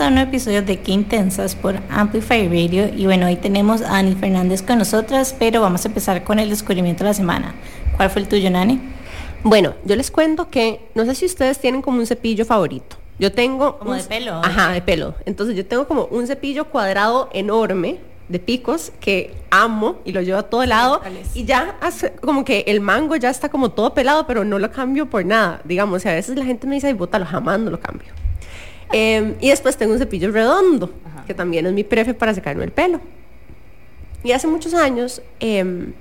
Bienvenidos a un nuevo episodio de Qué Intensas por Amplify Radio. Y bueno, hoy tenemos a Ani Fernández con nosotras, pero vamos a empezar con el descubrimiento de la semana. ¿Cuál fue el tuyo, Nani? Bueno, yo les cuento que no sé si ustedes tienen como un cepillo favorito. Yo tengo. Como de pelo. Ajá, de pelo. Entonces yo tengo como un cepillo cuadrado enorme de picos que amo y lo llevo a todo lado y ya hace como que el mango ya está como todo pelado pero no lo cambio por nada digamos y a veces la gente me dice ay bótalo jamás no lo cambio Em, y después tengo un cepillo redondo, que también es mi prefe para secarme el pelo. Y hace muchos años, em,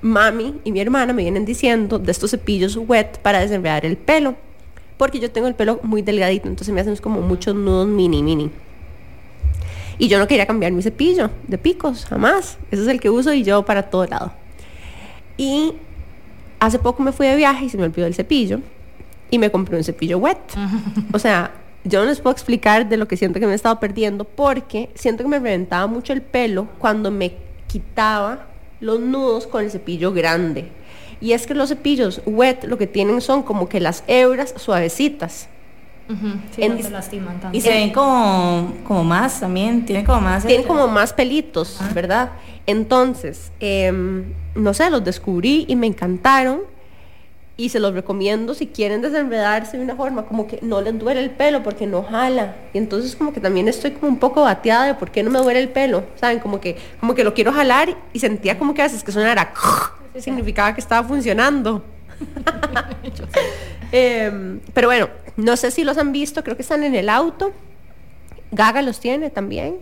mami y mi hermana me vienen diciendo de estos cepillos wet para desenredar el pelo. Porque yo tengo el pelo muy delgadito, entonces me hacen como muchos nudos mini, mini. Y yo no quería cambiar mi cepillo de picos, jamás. Ese es el que uso y llevo para todo lado. Y hace poco me fui de viaje y se me olvidó el cepillo. Y me compré un cepillo wet. O sea, yo no les puedo explicar de lo que siento que me he estado perdiendo porque siento que me reventaba mucho el pelo cuando me quitaba los nudos con el cepillo grande. Y es que los cepillos wet lo que tienen son como que las hebras suavecitas. Y se ven como, como más también, tienen como más... Tienen como más pelitos, ¿verdad? Entonces, em, no sé, los descubrí y me encantaron y se los recomiendo si quieren desenredarse de una forma como que no les duele el pelo porque no jala. Y entonces como que también estoy como un poco bateada de por qué no me duele el pelo saben como que como que lo quiero jalar y sentía como que a veces que sonara significaba que estaba funcionando. Em, pero bueno no sé si los han visto creo que están en el auto. Gaga los tiene también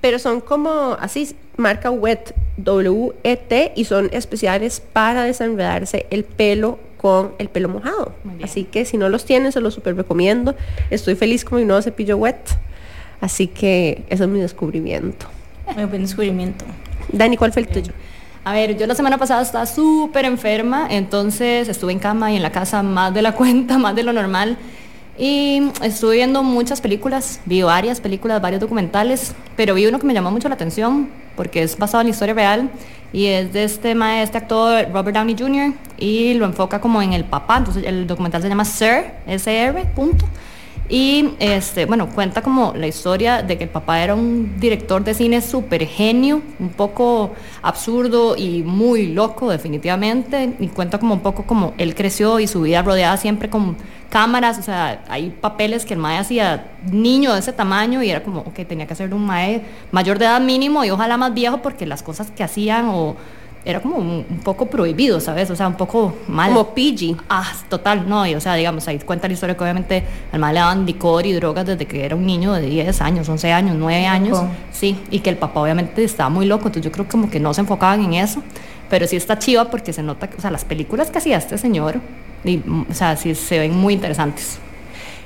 pero son como así, marca WET, W-E-T, y son especiales para desenredarse el pelo con el pelo mojado. Así que si no los tienen, se los super recomiendo. Estoy feliz con mi nuevo cepillo wet. Así que eso es mi descubrimiento. Muy buen descubrimiento. Dani, ¿cuál fue el tuyo? A ver, yo la semana pasada estaba súper enferma, entonces estuve en cama y en la casa más de la cuenta, más de lo normal. Y estuve viendo muchas películas, vi varias películas, varios documentales, pero vi uno que me llamó mucho la atención porque es basado en la historia real y es de este, este actor Robert Downey Jr. y lo enfoca como en el papá, entonces el documental se llama Sir, SR, punto. Y este, bueno, cuenta como la historia de que el papá era un director de cine súper genio, un poco absurdo y muy loco definitivamente. Y cuenta como un poco como él creció y su vida rodeada siempre con cámaras, o sea, hay papeles que el mae hacía niño de ese tamaño y era como, ok, tenía que ser un mae mayor de edad mínimo y ojalá más viejo porque las cosas que hacían o era como un, poco prohibido, ¿sabes? O sea, un poco mal. Como PG. Ah, total, no, y o sea, digamos, ahí cuenta la historia que obviamente al mal le daban licor y drogas desde que era un niño de 10 años, 11 años, 9 años. Sí, y que el papá obviamente estaba muy loco, entonces yo creo como que no se enfocaban en eso, pero sí está chiva porque se nota, o sea, las películas que hacía este señor, y, o sea, sí se ven muy interesantes.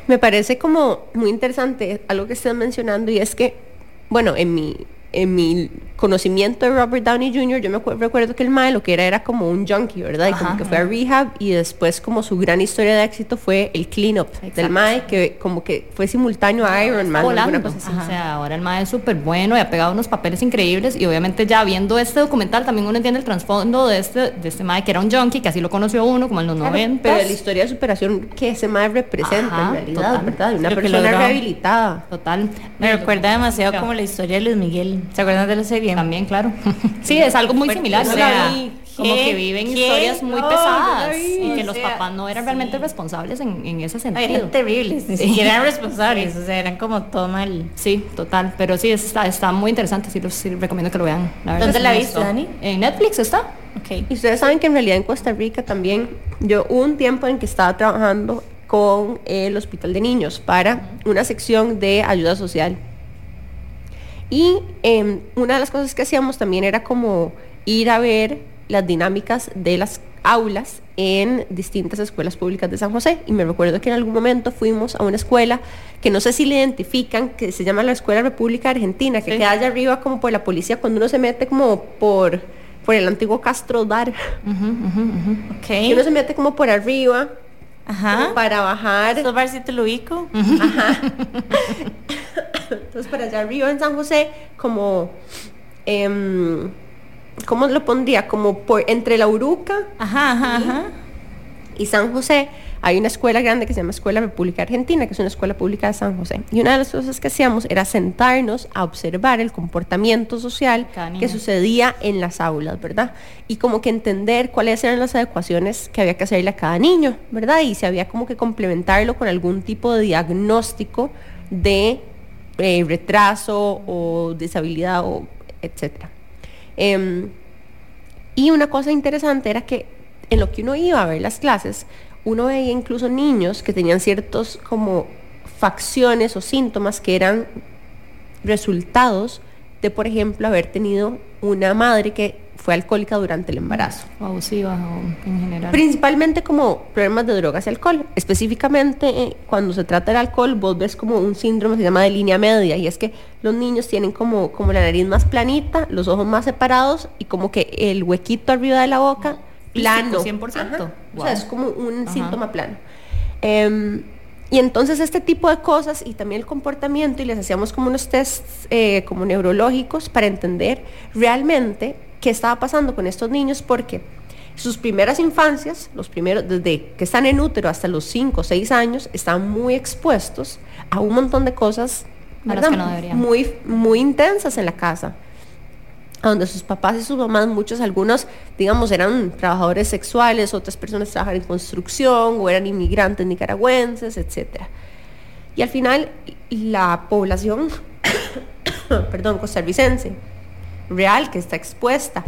Me parece como muy interesante algo que están mencionando y es que, bueno, en mi, en mi conocimiento de Robert Downey Jr., yo me recuerdo que el Mae lo que era era como un junkie, ¿verdad? y como que fue a rehab y después como su gran historia de éxito fue el cleanup del Mae, que como que fue simultáneo a Iron Man. Cosa O sea, ahora el Mae es súper bueno y ha pegado unos papeles increíbles y obviamente ya viendo este documental también uno entiende el trasfondo de este, de este Mae que era un junkie, que así lo conoció uno como en los 90. Pero la historia de superación que ese Mae representa en realidad, ¿verdad? Una persona rehabilitada. Total. Me recuerda demasiado como la historia de Luis Miguel. ¿Se acuerdan de la serie? También, claro. sí, es algo muy similar. O sea, como que viven historias muy pesadas y que los papás no eran realmente responsables en, en, ese sentido. eran terribles, ni siquiera eran responsables, o sea, eran como todo mal. Sí, total, pero sí, está, está muy interesante, sí, los, recomiendo que lo vean. ¿Dónde la viste, Dani? En Netflix está. Okay. Y ustedes saben que en realidad en Costa Rica también, yo hubo un tiempo en que estaba trabajando con el Hospital de Niños para una sección de ayuda social y em, una de las cosas que hacíamos también era como ir a ver las dinámicas de las aulas en distintas escuelas públicas de San José. Y me recuerdo que en algún momento fuimos a una escuela que no sé si le identifican, que se llama la Escuela República Argentina, que queda allá arriba como por la policía cuando uno se mete como por, por el antiguo Castro Dar. Okay. Y uno se mete como por arriba. Ajá. para bajar. ¿Eso ver si te lo ubico? Ajá. Entonces, para allá arriba en San José, como, eh, ¿cómo lo pondría? Como por entre la Uruca ajá, ajá, y, San José, hay una escuela grande que se llama Escuela República Argentina, que es una escuela pública de San José. Y una de las cosas que hacíamos era sentarnos a observar el comportamiento social que sucedía en las aulas, ¿verdad? Y como que entender cuáles eran las adecuaciones que había que hacerle a cada niño, ¿verdad? Y si había como que complementarlo con algún tipo de diagnóstico de eh, retraso o disabilidad, o etcétera. Em, y una cosa interesante era que en lo que uno iba a ver las clases, uno veía incluso niños que tenían ciertos como facciones o síntomas que eran resultados de, por ejemplo, haber tenido una madre que fue alcohólica durante el embarazo. O abusiva o en general. Principalmente como problemas de drogas y alcohol. Específicamente eh, cuando se trata del alcohol, vos ves como un síndrome que se llama de línea media y es que los niños tienen como, como la nariz más planita, los ojos más separados y como que el huequito arriba de la boca plano. 100%. O sea, es como un síntoma plano. Em, y entonces este tipo de cosas y también el comportamiento y les hacíamos como unos tests eh, como neurológicos para entender realmente qué estaba pasando con estos niños porque sus primeras infancias, los primeros, desde que están en útero hasta los 5 o 6 años, están muy expuestos a un montón de cosas muy, muy intensas en la casa donde sus papás y sus mamás, muchos, algunos, digamos, eran trabajadores sexuales, otras personas trabajaban en construcción o eran inmigrantes nicaragüenses, etc. Y al final, la población, perdón, costarricense, real, que está expuesta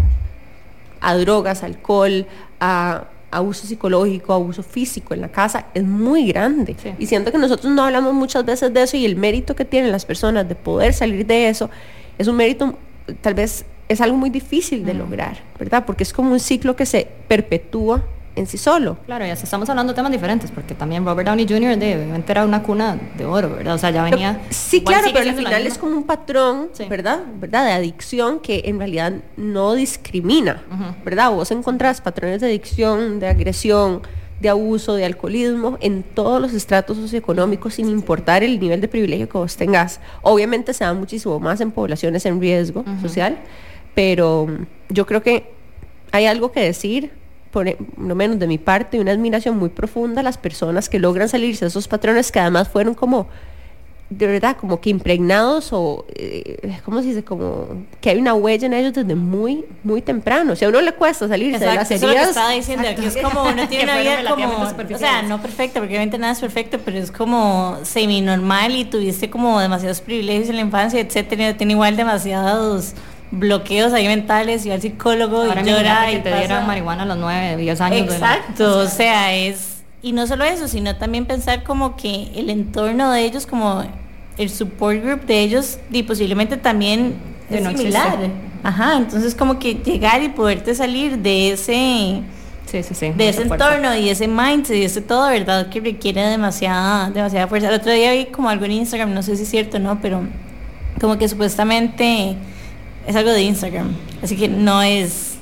a drogas, alcohol, a abuso psicológico, abuso físico en la casa es muy grande. Y siento que nosotros no hablamos muchas veces de eso y el mérito que tienen las personas de poder salir de eso es un mérito tal vez es algo muy difícil de lograr, ¿verdad? Porque es como un ciclo que se perpetúa en sí solo. Claro, ya estamos hablando de temas diferentes, porque también Robert Downey Jr. de, era una cuna de oro, ¿verdad? O sea, ya venía... Sí, claro, pero al final es como un patrón, ¿verdad? ¿verdad? De adicción que en realidad no discrimina, ¿verdad? Vos encontrás patrones de adicción, de agresión, de abuso, de alcoholismo en todos los estratos socioeconómicos sin importar el nivel de privilegio que vos tengas. Obviamente se da muchísimo más en poblaciones en riesgo social, pero yo creo que hay algo que decir, por lo menos de mi parte, una admiración muy profunda a las personas que logran salirse de esos patrones que además fueron como de verdad como que impregnados o eh, cómo se dice como que hay una huella en ellos desde muy muy temprano. O sea a uno le cuesta salirse de las heridas eso estaba diciendo que es como uno tiene una vida como o sea no perfecta porque obviamente nada es perfecto pero es como semi normal y tuviste como demasiados privilegios en la infancia etcétera tiene igual demasiados bloqueos ahí mentales y al psicólogo y llora y te dieron marihuana a los 9, 10 años. Exacto, o sea, es... Y no solo eso, sino también pensar como que el entorno de ellos, como el support group de ellos, y posiblemente también es similar. Ajá, entonces como que llegar y poderte salir de ese... Sí, sí, sí, de ese entorno y ese mindset y ese todo, ¿verdad? Que requiere demasiada, demasiada fuerza. El otro día vi como algo en Instagram, no sé si es cierto o no, pero como que supuestamente es algo de Instagram, así que no es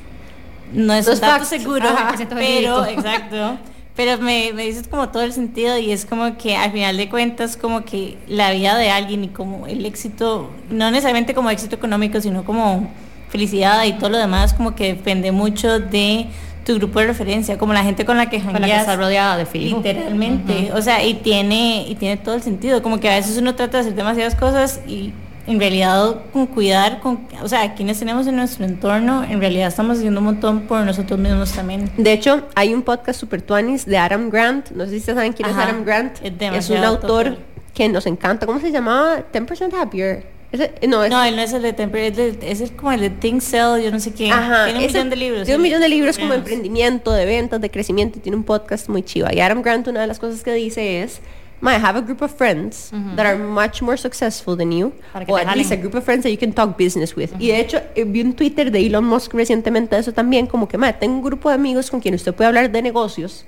no es un dato seguro, pero exacto. Pero me, me dices como todo el sentido y es como que al final de cuentas como que la vida de alguien y como el éxito, no necesariamente como éxito económico, sino como felicidad y todo lo demás como que depende mucho de tu grupo de referencia, como la gente con la que jangueas. rodeada de fijo. Literalmente. O sea, y tiene, y tiene todo el sentido. Como que a veces uno trata de hacer demasiadas cosas y en realidad con cuidar, con, o sea, quienes tenemos en nuestro entorno, en realidad estamos haciendo un montón por nosotros mismos también. De hecho, hay un podcast super tuanis de Adam Grant, no sé si ustedes saben quién es Adam Grant, es, un autor que nos encanta, ¿cómo se llamaba? 10% Happier. no, no, él no es el de Temper, es, el, como el de Think Cell, yo no sé qué. tiene un millón de libros. Tiene un millón de libros como emprendimiento, de ventas, de crecimiento, y tiene un podcast muy chiva. Y Adam Grant, una de las cosas que dice es might have a group of friends that are much more successful than you, or at least a group of friends that you can talk business with. Y de hecho, eh, vi un Twitter de Elon Musk recientemente de eso también, como que, madre, tengo un grupo de amigos con quien usted puede hablar de negocios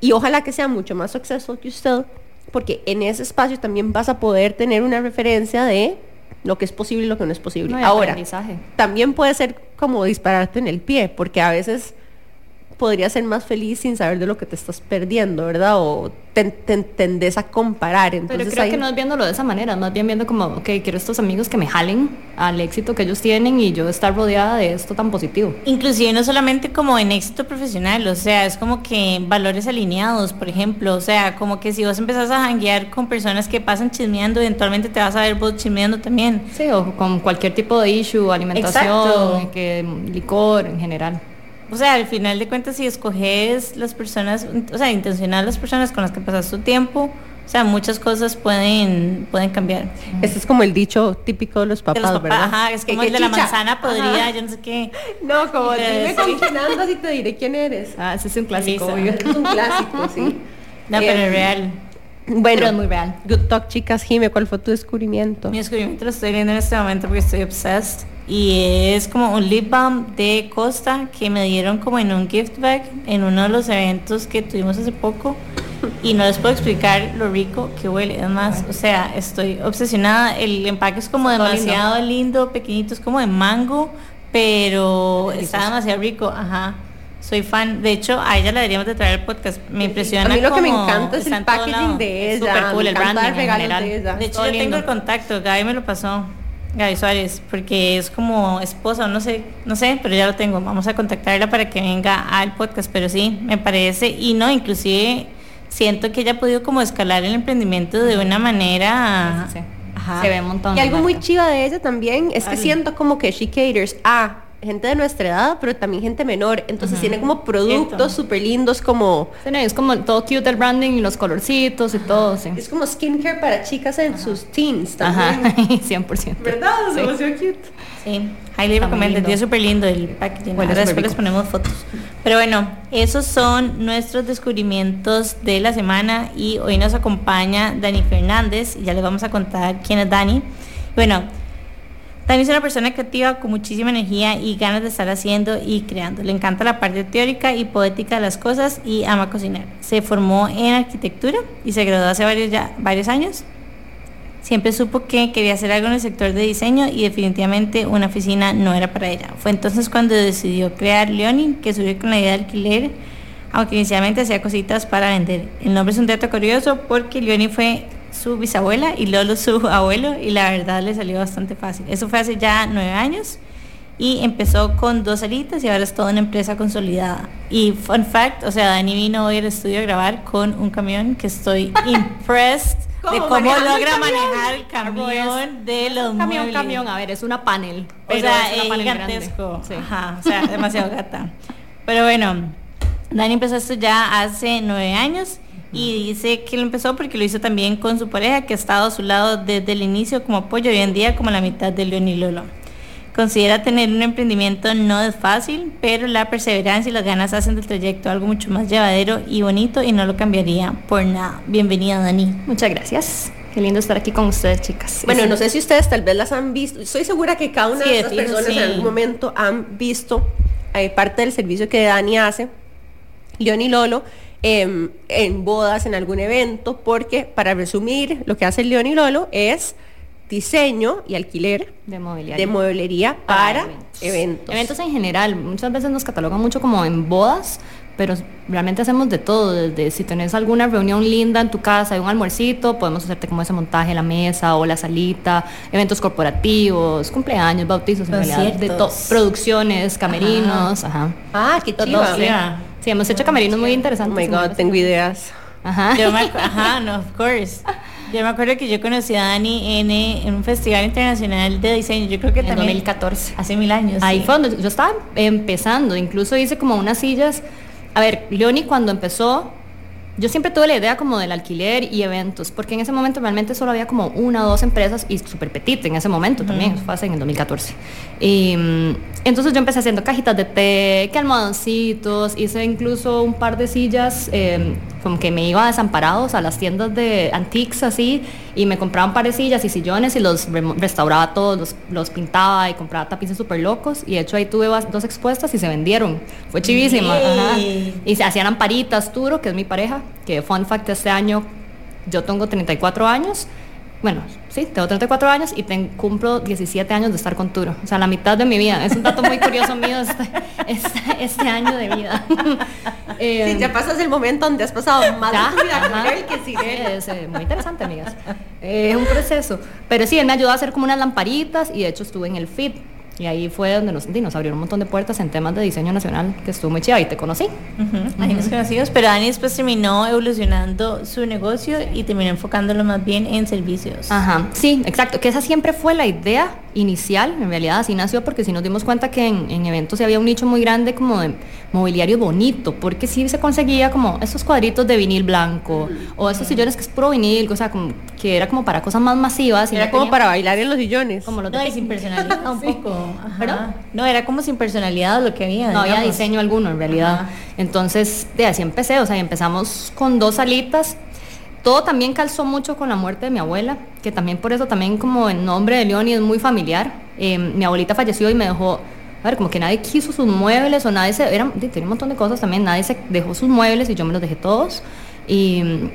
y ojalá que sea mucho más successful que usted, porque en ese espacio también vas a poder tener una referencia de lo que es posible y lo que no es posible. Ahora, también puede ser como dispararte en el pie, porque a veces podrías ser más feliz sin saber de lo que te estás perdiendo, ¿verdad? O te, te tendés a comparar. Entonces, Pero creo ahí- que no es viéndolo de esa manera, más bien viendo como, ok, quiero estos amigos que me jalen al éxito que ellos tienen y yo estar rodeada de esto tan positivo. Inclusive no solamente como en éxito profesional, o sea, es como que valores alineados, por ejemplo, o sea, como que si vos empezás a janguear con personas que pasan chismeando, eventualmente te vas a ver vos chismeando también. Sí, o con cualquier tipo de issue, alimentación, Exacto. que, licor en general. O sea, al final de cuentas, si escoges las personas, o sea, intencional las personas con las que pasas tu tiempo, o sea, muchas cosas pueden, pueden cambiar. Este es como el dicho típico de los De papás, los papás, ¿verdad? ajá, es como el de la manzana podría, Ajá. yo no sé qué. No, como dime con quién andas y te diré quién eres. Ah, ese es un clásico, obvio. Es un clásico, sí. No, Eh, pero es real. Bueno, Pero es muy real. Good Talk, chicas. Jime, ¿cuál fue tu descubrimiento? Mi descubrimiento lo estoy viendo en este momento porque estoy obsessed. Y es como un lip balm de Costa que me dieron como en un gift bag en uno de los eventos que tuvimos hace poco. Y no les puedo explicar lo rico que huele. Además, o sea, estoy obsesionada. El empaque es como Está demasiado lindo. pequeñito, es como de mango, pero está demasiado rico. Ajá. Soy fan. De hecho, a ella la deberíamos de traer el podcast. Me impresiona. A mí lo que me encanta es el packaging de ella. súper cool, el branding en general. de ella. De hecho, Todo yo lindo. tengo el contacto, Gaby me lo pasó. Gaby Suárez, porque es como esposa, o no sé, no sé, pero ya lo tengo. Vamos a contactarla para que venga al podcast, pero sí, me parece, y no, inclusive siento que ella ha podido como escalar el emprendimiento de una manera... Sí, sí. Ajá. Se ve un montón. Y algo muy chiva de ella también es que siento como que she caters a gente de nuestra edad, pero también gente menor. Entonces tiene como productos súper lindos, como Sí, no, es como todo cute el branding y los colorcitos y todo, sí. es como skincare para chicas en sus teens Ajá, también. 100%. ¿Verdad? Es Sí. demasiado cute. Sí, highly recommended. es súper lindo el packaging. Ahora súper después les ponemos fotos. Pero bueno, esos son nuestros descubrimientos de la semana y hoy nos acompaña Dani Fernández y ya les vamos a contar quién es Dani. Bueno, Dani es una persona creativa con muchísima energía y ganas de estar haciendo y creando. Le encanta la parte teórica y poética de las cosas y ama cocinar. Se formó en arquitectura y se graduó hace varios, ya, varios años. Siempre supo que quería hacer algo en el sector de diseño y definitivamente una oficina no era para ella. Fue entonces cuando decidió crear Leonin, que surgió con la idea de alquiler, aunque inicialmente hacía cositas para vender. El nombre es un dato curioso porque Leonin fue su bisabuela y Lolo su abuelo y la verdad le salió bastante fácil. Eso fue hace ya nueve años y empezó con dos alitas y ahora es toda una empresa consolidada. Y fun fact, o sea, Dani vino hoy al estudio a grabar con un camión que estoy impressed de ¿Cómo el logra camión? manejar el camión de los Camión, muebles. camión, a ver, es una panel. O sea, es gigantesco. Sí. Ajá, o sea, demasiado gata. Pero bueno, Dani empezó esto ya hace nueve años y dice que lo empezó porque lo hizo también con su pareja que ha estado a su lado desde el inicio como apoyo hoy en día como la mitad de León y Lolo. Considera tener un emprendimiento no es fácil, pero la perseverancia y las ganas hacen del trayecto algo mucho más llevadero y bonito y no lo cambiaría por nada. Bienvenida Dani. Muchas gracias. Qué lindo estar aquí con ustedes, chicas. Bueno, no sé si ustedes tal vez las han visto. Estoy segura que cada una Sí, de estas personas sí. en algún momento han visto eh, parte del servicio que Dani hace, León y Lolo, em, en bodas, en algún evento, porque para resumir, lo que hace León y Lolo es diseño y alquiler de de mueblería para, eventos. eventos. Eventos en general. Muchas veces nos catalogan mucho como en bodas, pero realmente hacemos de todo. Desde si tenés alguna reunión linda en tu casa, hay un almuercito, podemos hacerte como ese montaje, la mesa o la salita, eventos corporativos, cumpleaños, bautizos, en realidad, de. Producciones, camerinos, ajá. Ah, qué sí. Sí, hemos hecho camerinos muy Oh interesantes. my en god, tengo ideas. Ajá. Yo me Ajá, no, of course. Yo me acuerdo que yo conocí a Dani en, en un festival internacional de diseño. Yo creo que En también 2014. hace mil años. Ahí sí. fue donde yo estaba empezando, incluso hice como unas sillas. A ver, Leoni cuando empezó, yo siempre tuve la idea como del alquiler y eventos, porque en ese momento realmente solo había como una o dos empresas y súper petit en ese momento también, fue hace en el 2014. Y mm, entonces yo empecé haciendo cajitas de té, que almohadoncitos, hice incluso un par de sillas, eh, como que me iba a desamparados a las tiendas de antiques así, y me compraba un par de sillas y sillones y los restauraba todos, los, los pintaba y compraba tapices súper locos, y de hecho ahí tuve dos expuestas y se vendieron. Fue chivísima. ajá. Y se hacían amparitas, Turo, que es mi pareja, que fun fact este año yo tengo 34 años bueno, sí, tengo 34 años y cumplo 17 años de estar con Turo. O sea, la mitad de mi vida. Es un dato muy curioso mío este, este, este año de vida. eh, sí, ya pasas el momento donde has pasado más de tu vida con él que sin Es eh, muy interesante, amigas. Es un proceso. Pero sí, él me ayudó a hacer como unas lamparitas y de hecho estuve en el FIT y ahí fue donde nos, nos abrieron un montón de puertas en temas de diseño nacional, que estuvo muy chida y te conocí. Ahí nos conocimos, pero Dani después terminó evolucionando su negocio y terminó enfocándolo más bien en servicios. Ajá, sí, exacto, que esa siempre fue la idea inicial, en realidad así nació porque si nos dimos cuenta que en, en eventos había un nicho muy grande como de mobiliario bonito, porque sí se conseguía como esos cuadritos de vinil blanco o esos sillones que es puro vinil, o sea, como, que era como para cosas más masivas. Y era como para bailar en los sillones. Como los no, de sin personalidad un poco. No, era como sin personalidad lo que había. No había diseño alguno en realidad. Entonces, de así empecé, o sea, empezamos con dos salitas todo también calzó mucho con la muerte de mi abuela, que también por eso también como el nombre de Leoni es muy familiar. Eh, mi abuelita falleció y me dejó, a ver, como que nadie quiso sus muebles o nadie se, era, tenía un montón de cosas también, nadie se dejó sus muebles y yo me los dejé todos. Y,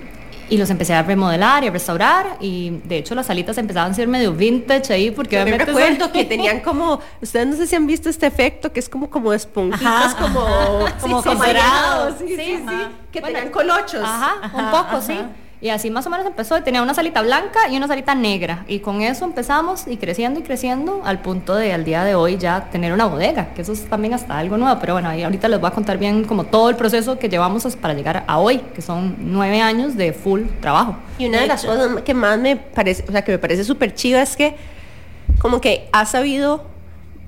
y los empecé a remodelar y a restaurar y de hecho las salitas empezaban a ser medio vintage ahí porque yo me recuerdo que tenían como ustedes no sé si han visto este efecto que es como como esponjitas como como, sí, sí, sí, sí, que tenían colochos. ajá, un poco sí y así más o menos empezó y tenía una salita blanca y una salita negra. Y con eso empezamos y creciendo y creciendo al punto de al día de hoy ya tener una bodega, que eso es también hasta algo nuevo. Pero bueno, ahí ahorita les voy a contar bien como todo el proceso que llevamos para llegar a hoy, que son nueve años de full trabajo. Y una de, las cosas que más me parece, o sea, que me parece súper chiva es que como que ha sabido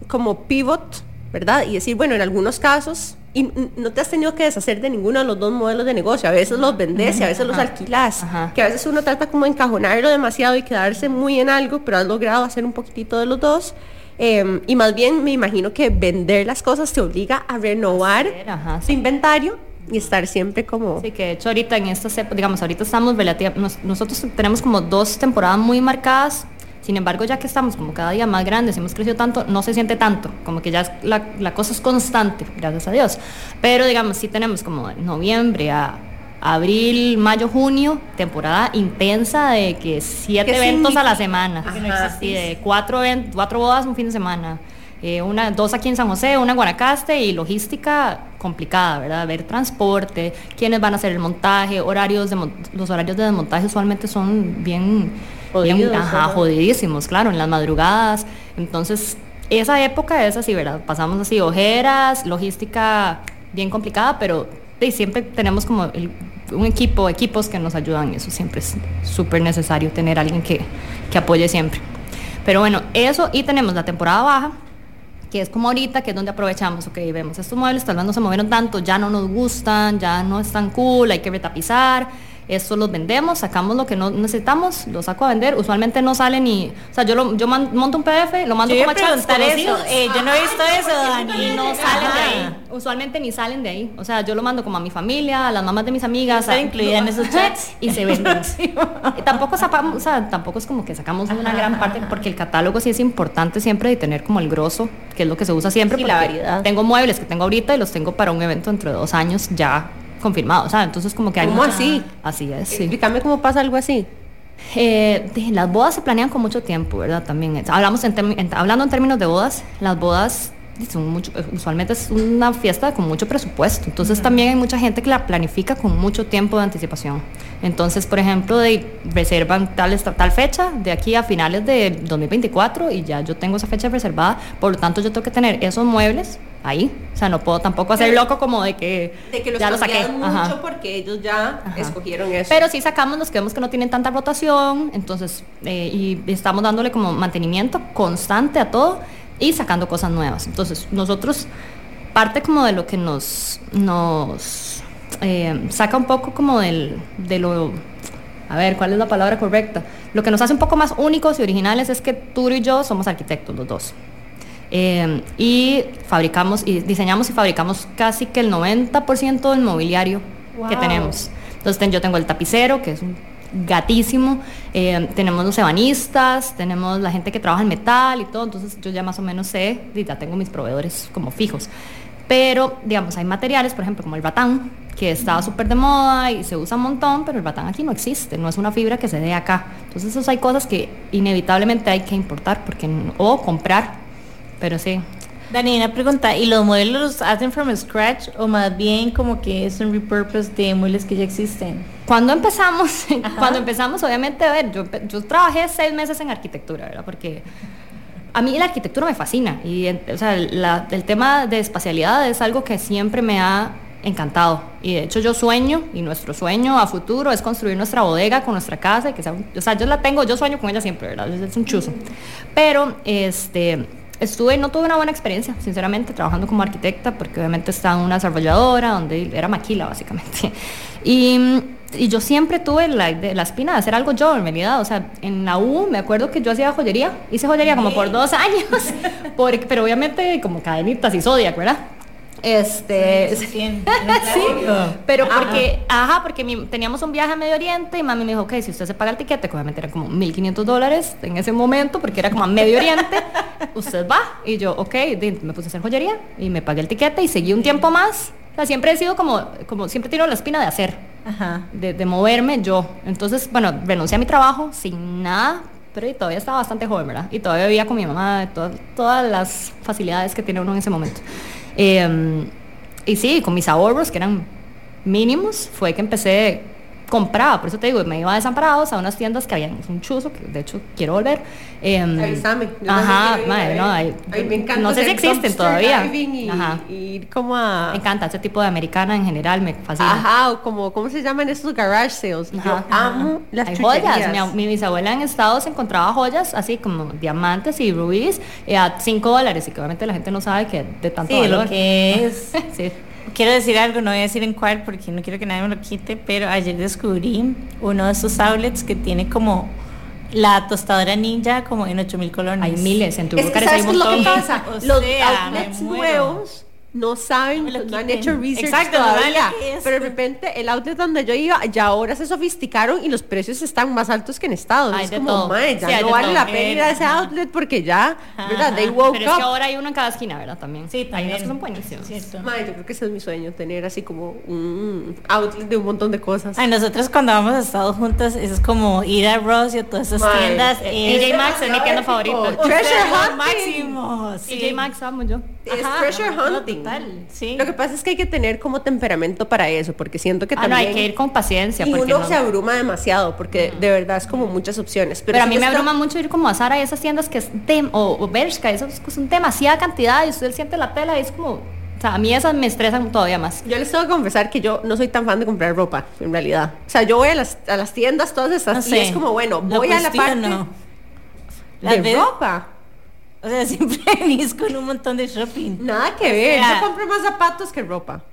como pivot, ¿verdad? Y decir, bueno, en algunos casos y no te has tenido que deshacer de ninguno de los dos modelos de negocio. A veces los vendes y a veces los alquilas. Que a veces uno trata como de encajonarlo demasiado y quedarse muy en algo, pero has logrado hacer un poquitito de los dos. Em, y más bien me imagino que vender las cosas te obliga a renovar su inventario y estar siempre como... Sí, que de hecho ahorita en esta, digamos, ahorita estamos relativamente, nosotros tenemos como dos temporadas muy marcadas sin embargo, ya que estamos como cada día más grandes, hemos crecido tanto, no se siente tanto, como que ya la, la, cosa es constante, gracias a Dios. Pero digamos, sí tenemos como de noviembre a abril, mayo, junio, temporada intensa de que siete eventos a la semana. y de cuatro, cuatro bodas un fin de semana. Eh, una, dos aquí en San José, una en Guanacaste y logística complicada, ¿verdad? Ver transporte, quiénes van a hacer el montaje, horarios de los horarios de desmontaje usualmente son bien ajá, jodidísimos, claro, en las madrugadas. Entonces, esa época es así, ¿verdad? Pasamos así, ojeras, logística bien complicada, pero siempre tenemos como un equipo, equipos que nos ayudan y eso siempre es súper necesario tener alguien que, que apoye siempre. Pero bueno, eso y tenemos la temporada baja, que es como ahorita, que es donde aprovechamos, ok, vemos estos muebles, tal vez no se movieron tanto, ya no nos gustan, ya no están cool, hay que retapizar, estos los vendemos, sacamos lo que no necesitamos, lo saco a vender. Usualmente no salen ni, o sea, yo lo, yo monto un PDF, lo mando yo como a chats eso. Eh, yo no he visto eso, Dani. Y no salen de ahí. Usualmente ni salen de ahí. O sea, yo lo mando como a mi familia, a las mamás de mis amigas. Está incluida en esos chats y se venden. y tampoco sacamos, o sea, tampoco es como que sacamos una gran parte porque el catálogo sí es importante siempre de tener como el grosso, que es lo que se usa siempre. Y la variedad. Tengo muebles que tengo ahorita y los tengo para un evento dentro de dos años ya confirmado, ¿sabes? Entonces como que hay ¿Cómo así? Así es, sí. Explícame cómo pasa algo así. Eh, las bodas se planean con mucho tiempo, ¿verdad? También hablamos en, hablando en términos de bodas, las bodas son mucho, usualmente es una fiesta con mucho presupuesto, entonces también hay mucha gente que la planifica con mucho tiempo de anticipación. Entonces, por ejemplo, de, reservan tal, tal fecha de aquí a finales de 2024 y ya yo tengo esa fecha reservada, por lo tanto yo tengo que tener esos muebles ahí. O sea, no puedo tampoco hacer loco como de que, de que los ya lo saqué. mucho porque ellos ya escogieron eso. Pero sí sacamos los que vemos que no tienen tanta rotación, entonces, eh, y estamos dándole como mantenimiento constante a todo y sacando cosas nuevas. Entonces, nosotros, parte como de lo que nos, nos eh, saca un poco como del, de lo a ver, ¿cuál es la palabra correcta? Lo que nos hace un poco más únicos y originales es que tú y yo somos arquitectos los dos. Eh, y fabricamos y diseñamos y fabricamos casi que el 90% del mobiliario que tenemos. Entonces yo tengo el tapicero, que es un gatísimo, eh, tenemos los ebanistas, tenemos la gente que trabaja en metal y todo, entonces yo ya más o menos sé y ya tengo mis proveedores como fijos. Pero, digamos, hay materiales, por ejemplo, como el batán, que está súper de moda y se usa un montón, pero el batán aquí no existe, no es una fibra que se dé acá. Entonces, esos hay cosas que inevitablemente hay que importar porque, o comprar, pero sí. Dani, una pregunta, ¿y los muebles los hacen from scratch o más bien como que es un repurpose de muebles que ya existen? Cuando empezamos, cuando empezamos, obviamente, a ver, yo, yo trabajé seis meses en arquitectura, ¿verdad? Porque a mí la arquitectura me fascina y o sea, el tema de espacialidad es algo que siempre me ha encantado. Y de hecho yo sueño, y nuestro sueño a futuro es construir nuestra bodega con nuestra casa, que sea, o sea, yo la tengo, yo sueño con ella siempre, ¿verdad? Es un chuzo. Pero, este, estuve, no tuve una buena experiencia, sinceramente, trabajando como arquitecta, porque obviamente estaba en una desarrolladora donde era maquila, básicamente. Y, y yo siempre tuve la, la, espina de hacer algo yo, en realidad. O sea, en la U me acuerdo que yo hacía joyería, hice joyería como por dos años, porque, pero obviamente como cadenitas y Zodiac, ¿verdad? Este, sí, sí, pero porque, ajá, porque teníamos un viaje a Medio Oriente y mami me dijo, ok, si usted se paga el tiquete, que obviamente era como 1.500 dólares en ese momento, porque era como a Medio Oriente, usted va. Y yo, ok, me puse a hacer joyería y me pagué el tiquete y seguí un tiempo más. O sea, siempre he sido como, como siempre tiro la espina de hacer, ajá. De, de moverme yo. Entonces, bueno, renuncié a mi trabajo sin nada, pero todavía estaba bastante joven, ¿verdad? Y todavía vivía con mi mamá, todas, todas las facilidades que tiene uno en ese momento. Em, y sí, con mis ahorros, que eran mínimos, fue que empecé compraba, por eso te digo, me iba a desamparados a unas tiendas que habían un chuzo, que de hecho quiero volver. Eh, Avísame. Ajá, madre, no, hay, me encanta no sé si existen todavía. Y, ajá. ir como a... Me encanta ese tipo de americana en general, me fascina. Ajá, o como, ¿cómo se llaman estos garage sales? Yo amo las hay joyas. Mi, bisabuela en Estados encontraba joyas así como diamantes y rubíes eh, a 5 dólares y que obviamente la gente no sabe que de tanto sí, valor. lo que es. sí. Quiero decir algo, no voy a decir en cuál porque no quiero que nadie me lo quite, pero ayer descubrí uno de esos outlets que tiene como la tostadora ninja como en 8000 colones. Hay miles en tu es que, ¿sabes Lo que pasa? Los outlets nuevos no saben, no han hecho research Exacto, todavía. pero de repente el outlet donde yo iba ya ahora se sofisticaron y los precios están más altos que en Estados. es como, mae, ya no vale la pena ir a ese outlet porque ya, ¿verdad? They woke pero es que ahora hay uno en cada esquina, ¿verdad? También. Sí, también. Hay unos que son buenísimos. Mae, yo creo que ese es mi sueño, tener así como un outlet de un montón de cosas. Ay, nosotros cuando vamos a Estados juntas, eso es como ir a Ross y a todas esas tiendas. TJ Maxx es mi tienda favorita. Treasure Hunt. Máximos. TJ Maxx amo yo. Es Treasure Hunting. Sí. Lo que pasa es que hay que tener como temperamento para eso, porque siento que también... Ah, no, hay que ir con paciencia. Y uno se abruma demasiado, porque de verdad es como muchas opciones. Pero, a mí me abruma mucho ir como a Zara y esas tiendas que es de, o, o Bershka, eso es demasiada cantidad y usted siente la tela y es como... O sea, a mí esas me estresan todavía más. Yo les tengo que confesar que yo no soy tan fan de comprar ropa, en realidad. O sea, yo voy a las, a las tiendas todas estas y es como, bueno, voy a la parte no. de ropa. O sea, siempre venís con un montón de shopping. Nada que ver. Yo compro más zapatos que ropa.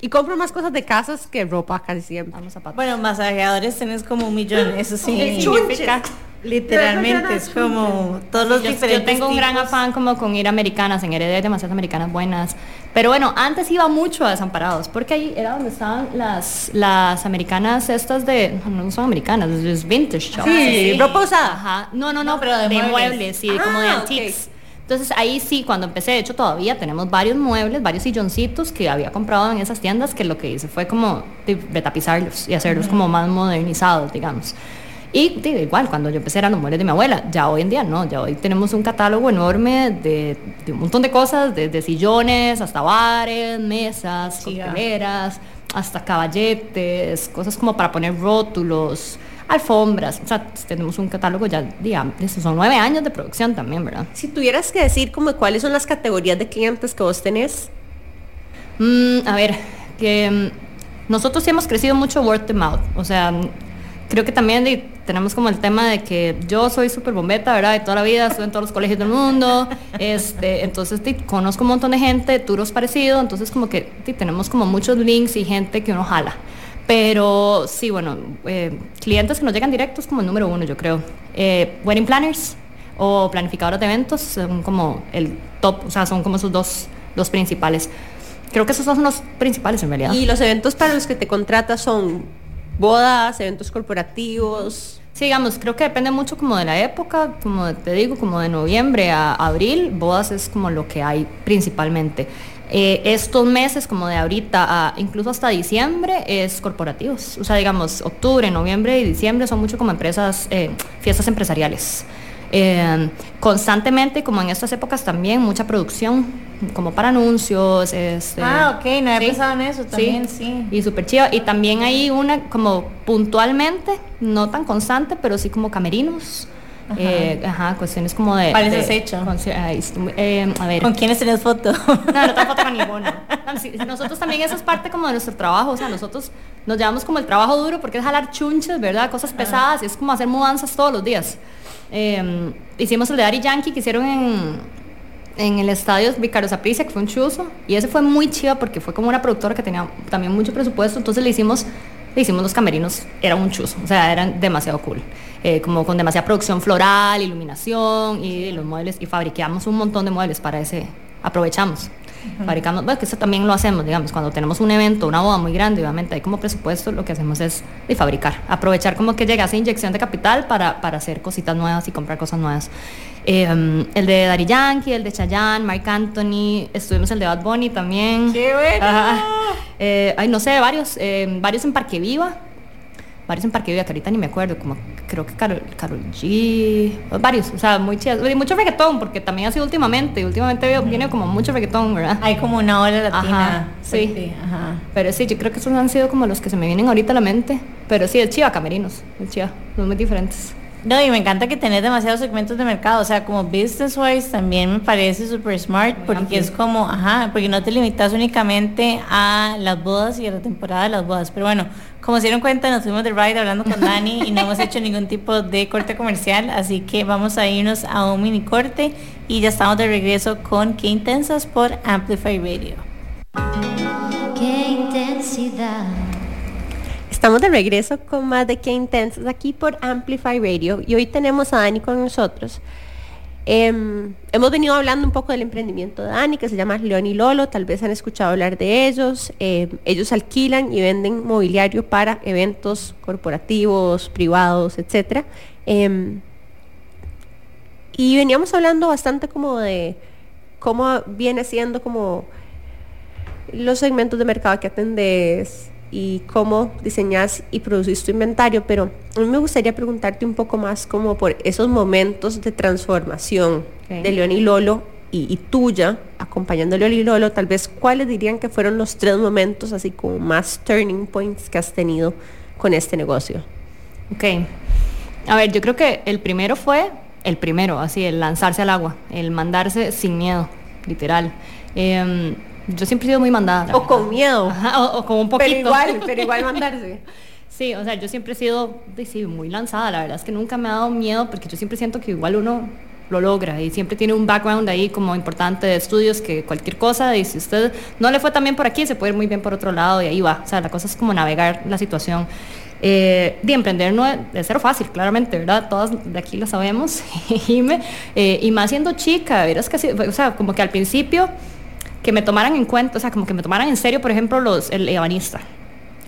Y compro más cosas de casas que ropa casi siempre. Vamos zapatos. Bueno, masajeadores tenés como un millón, eso sí. significa. Literalmente, es como todos los diferentes Yo tengo un gran afán como con ir a americanas, en Heredera hay demasiadas americanas buenas. Pero bueno, antes iba mucho a Desamparados, porque ahí era donde estaban las, las americanas estas de... No son americanas, es vintage shop. Sí, ropa usada. Ajá. No, no, no, pero de, muebles. sí, como de ah, antiques. Entonces ahí sí, cuando empecé, de hecho todavía tenemos varios muebles, varios silloncitos que había comprado en esas tiendas que lo que hice fue como retapizarlos y hacerlos como más modernizados, digamos. Y igual, cuando yo empecé eran los muebles de mi abuela, ya hoy en día no, ya hoy tenemos un catálogo enorme de, un montón de cosas, desde sillones hasta bares, mesas, cocteleras, hasta caballetes, cosas como para poner rótulos, alfombras, o sea, tenemos un catálogo ya, digamos, son nueve años de producción también, ¿verdad? Si tuvieras que decir como cuáles son las categorías de clientes que vos tenés. Mm, a ver, que mm, nosotros sí hemos crecido mucho word of mouth, o sea, creo que también tenemos como el tema de que yo soy súper bombeta, ¿verdad? De toda la vida, estuve en todos los colegios del mundo, este, entonces conozco un montón de gente, turos parecidos, entonces como que tenemos como muchos links y gente que uno jala. Pero sí, bueno, eh, clientes que nos llegan directos como el número uno, yo creo. Eh, wedding planners o planificadores de eventos son como el top, o sea, son como esos dos, dos principales. Creo que esos son los principales en realidad. ¿Y los eventos para los que te contratas son bodas, eventos corporativos. Sí, digamos, creo que depende mucho como de la época, como te digo, como de noviembre a abril, bodas es como lo que hay principalmente. Eh, estos meses, como de ahorita, a, incluso hasta diciembre, es corporativos. O sea, digamos, octubre, noviembre y diciembre son mucho como empresas, eh, fiestas empresariales. Eh, constantemente, como en estas épocas también, mucha producción, como para anuncios. Este, ah, ok, no he pensado en eso también, sí. Y súper chiva. Y también hay una como puntualmente, no tan constante, pero sí como camerinos. Ajá. Eh, ajá, cuestiones como de... ¿Cuáles has hecho? Con, eh, a ver. ¿Con quiénes tenés foto? No, no tengo foto con ninguno. nosotros también eso es parte como de nuestro trabajo, o sea, nosotros nos llevamos como el trabajo duro porque es jalar chunches, ¿verdad? Cosas pesadas, y es como hacer mudanzas todos los días. Eh, hicimos el de Ari Yankee que hicieron en, en el estadio Ricardo Saprissa, que fue un chuzo, y ese fue muy chiva porque fue como una productora que tenía también mucho presupuesto, entonces le hicimos, le hicimos los camerinos, era un chuzo, o sea, eran demasiado cool. Eh, como con demasiada producción floral, iluminación y los muebles, y fabricamos un montón de muebles para ese, aprovechamos. Fabricamos, bueno, que eso también lo hacemos, digamos, cuando tenemos un evento, una boda muy grande, obviamente hay como presupuesto, lo que hacemos es de fabricar, aprovechar como que llega esa inyección de capital para, para hacer cositas nuevas y comprar cosas nuevas. Eh, el de Daddy Yankee, el de Chayanne, Mark Anthony, estuvimos el de Bad Bunny también. ¡Qué bueno! Eh, ay, no sé, varios, eh, varios en Parque Viva, varios en Parque Viva, que ahorita ni me acuerdo, como creo que Carol, Carol G, varios, o sea, muy chidas. Y mucho reggaetón, porque también ha sido últimamente, últimamente viene como mucho reggaetón, ¿verdad? Hay como una ola latina. Ajá, sí. Ajá. Pero sí, yo creo que esos han sido como los que se me vienen ahorita a la mente. Pero sí, es chiva, camerinos, es chiva, son muy diferentes. No, y me encanta que tenés demasiados segmentos de mercado, o sea, como business wise también me parece super smart Muy porque amplio. es como, ajá, porque no te limitas únicamente a las bodas y a la temporada de las bodas. Pero bueno, como se dieron cuenta, nos fuimos de ride hablando con Dani y no hemos hecho ningún tipo de corte comercial, así que vamos a irnos a un mini corte y ya estamos de regreso con Qué Intensas por Amplify Radio. Qué intensidad. Estamos de regreso con más de Qué Intensas aquí por Amplify Radio y hoy tenemos a Dani con nosotros. Eh, hemos venido hablando un poco del emprendimiento de Dani, que se llama León y Lolo, tal vez han escuchado hablar de ellos. Eh, ellos alquilan y venden mobiliario para eventos corporativos, privados, etc. Eh, y veníamos hablando bastante como de cómo viene siendo como los segmentos de mercado que atendes, y cómo diseñas y produces tu inventario, pero a mí me gustaría preguntarte un poco más como por esos momentos de transformación okay. de León y Lolo y, y, tuya, acompañando a León y Lolo, tal vez cuáles dirían que fueron los tres momentos así como más turning points que has tenido con este negocio. Ok, a ver, yo creo que el primero fue el primero, así, el lanzarse al agua, el mandarse sin miedo, literal. Eh, yo siempre he sido muy mandada. O con miedo. Ajá, o, o, como un poquito. Pero igual, pero igual mandarse. sí, o sea, yo siempre he sido sí, muy lanzada. La verdad es que nunca me ha dado miedo porque yo siempre siento que igual uno lo logra y siempre tiene un background ahí como importante de estudios que cualquier cosa y si usted no le fue tan bien por aquí se puede ir muy bien por otro lado y ahí va o sea la cosa es como navegar la situación eh, de emprender no es, es cero fácil, claramente, ¿verdad? Todas de aquí lo sabemos, eh, y más siendo chica, verás que, o sea, como que al principio que me tomaran en cuenta, o sea, como que me tomaran en serio, por ejemplo, los, el ebanista.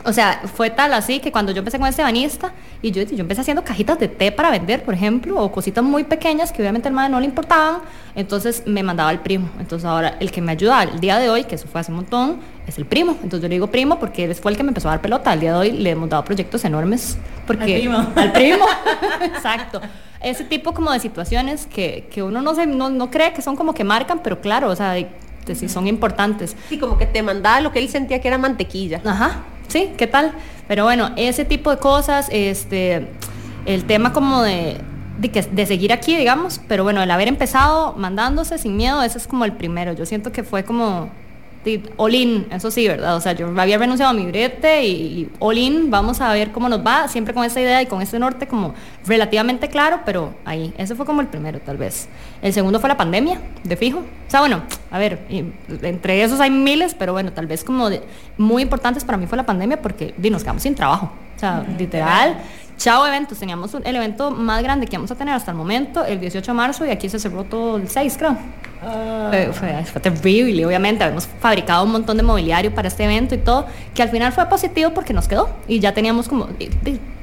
O sea, fue tal así que cuando yo empecé con este ebanista y yo, yo empecé haciendo cajitas de té para vender, por ejemplo, o cositas muy pequeñas que obviamente al madre no le importaban, entonces me mandaba el primo. Entonces ahora el que me ayuda el día de hoy, que eso fue hace un montón, es el primo. Entonces yo le digo primo porque él fue el que me empezó a dar pelota. Al día de hoy le hemos dado proyectos enormes. Porque, al primo. Al primo, exacto. Ese tipo como de situaciones que, que uno no, se, no, no cree que son como que marcan, pero claro, o sea, de, si son importantes. Sí, como que te mandaba lo que él sentía que era mantequilla. Ajá, sí, ¿qué tal? Pero bueno, ese tipo de cosas, este, el tema como de, de, que, de seguir aquí, digamos, pero bueno, el haber empezado mandándose sin miedo, ese es como el primero. Yo siento que fue como all in, eso sí, ¿verdad? O sea, yo había renunciado a mi brete y, y all in, vamos a ver cómo nos va, siempre con esa idea y con ese norte como relativamente claro, pero ahí, ese fue como el primero tal vez. El segundo fue la pandemia, de fijo. O sea, bueno, a ver, entre esos hay miles, pero bueno, tal vez como de, muy importantes para mí fue la pandemia porque di, nos quedamos sin trabajo. O sea, literal, chao eventos. Teníamos un- el evento más grande que vamos a tener hasta el momento, el 18 de marzo, y aquí se cerró todo el 6, creo. Fue, fue- fue terrible, obviamente. Habíamos fabricado un montón de mobiliario para este evento y todo, que al final fue positivo porque nos quedó y ya teníamos como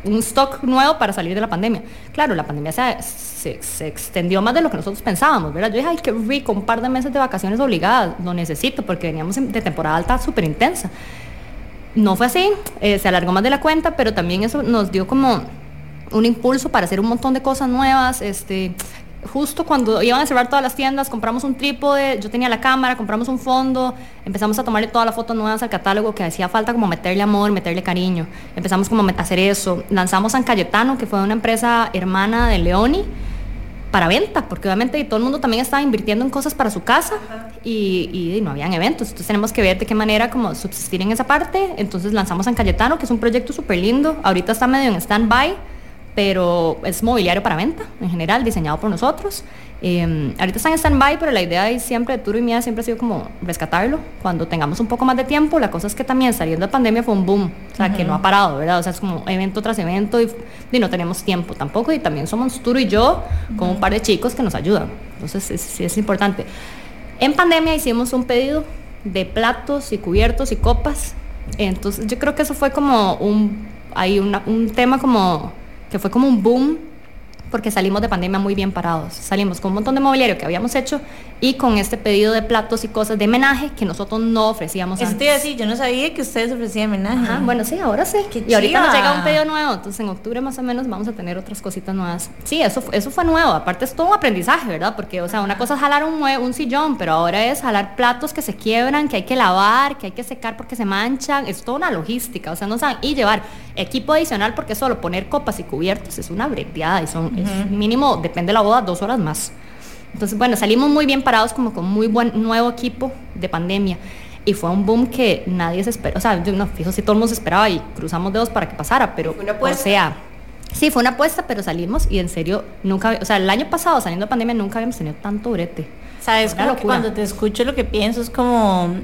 un stock nuevo para salir de la pandemia. Claro, la pandemia se, se- se extendió más de lo que nosotros pensábamos, ¿verdad? Yo dije, ay, qué rico, un par de meses de vacaciones obligadas, lo necesito porque veníamos en- de temporada alta súper intensa. No fue así, eh, se alargó más de la cuenta, pero también eso nos dio como un impulso para hacer un montón de cosas nuevas. Este, justo cuando iban a cerrar todas las tiendas, compramos un trípode, yo tenía la cámara, compramos un fondo, empezamos a tomarle todas las fotos nuevas al catálogo que hacía falta como meterle amor, meterle cariño. Empezamos como a hacer eso. Lanzamos San Cayetano, que fue una empresa hermana de Leoni para venta, porque obviamente todo el mundo también estaba invirtiendo en cosas para su casa y, y no habían eventos. Entonces tenemos que ver de qué manera como subsistir en esa parte. Entonces lanzamos San Cayetano, que es un proyecto súper lindo. Ahorita está medio en stand-by, pero es mobiliario para venta en general, diseñado por nosotros. Eh, ahorita está en stand-by, pero la idea es siempre de Turo y mía siempre ha sido como rescatarlo. Cuando tengamos un poco más de tiempo, la cosa es que también saliendo de pandemia fue un boom, o sea, que no ha parado, ¿verdad? O sea, es como evento tras evento y, y no tenemos tiempo tampoco. Y también somos Turo y yo con un par de chicos que nos ayudan. Entonces, es- sí es importante. En pandemia hicimos un pedido de platos y cubiertos y copas. Entonces, yo creo que eso fue como un, hay una- un tema como que fue como un boom porque salimos de pandemia muy bien parados. Salimos con un montón de mobiliario que habíamos hecho y con este pedido de platos y cosas de homenaje que nosotros no ofrecíamos Eso antes. te iba a decir, yo no sabía que ustedes ofrecían homenaje. Ajá, bueno, sí, ahora sí. Qué y ahorita nos llega un pedido nuevo, entonces en octubre más o menos vamos a tener otras cositas nuevas. Sí, eso, eso fue nuevo, aparte es todo un aprendizaje, ¿verdad? Porque, o sea, una cosa es jalar un, un sillón, pero ahora es jalar platos que se quiebran, que hay que lavar, que hay que secar porque se manchan, es toda una logística, o sea, no saben, y llevar equipo adicional porque solo poner copas y cubiertos es una breteada y son, es mínimo, depende de la boda, dos horas más. Entonces, bueno, salimos muy bien parados como con muy buen nuevo equipo de pandemia. Y fue un boom que nadie se esperó. O sea, yo no, fijo, si todo el mundo se esperaba y cruzamos dedos para que pasara, pero, Fue una o sea, sí, fue una apuesta, pero salimos y en serio, nunca, o sea, el año pasado, saliendo de pandemia, nunca habíamos tenido tanto brete. Sabes, como que cuando te escucho lo que pienso es como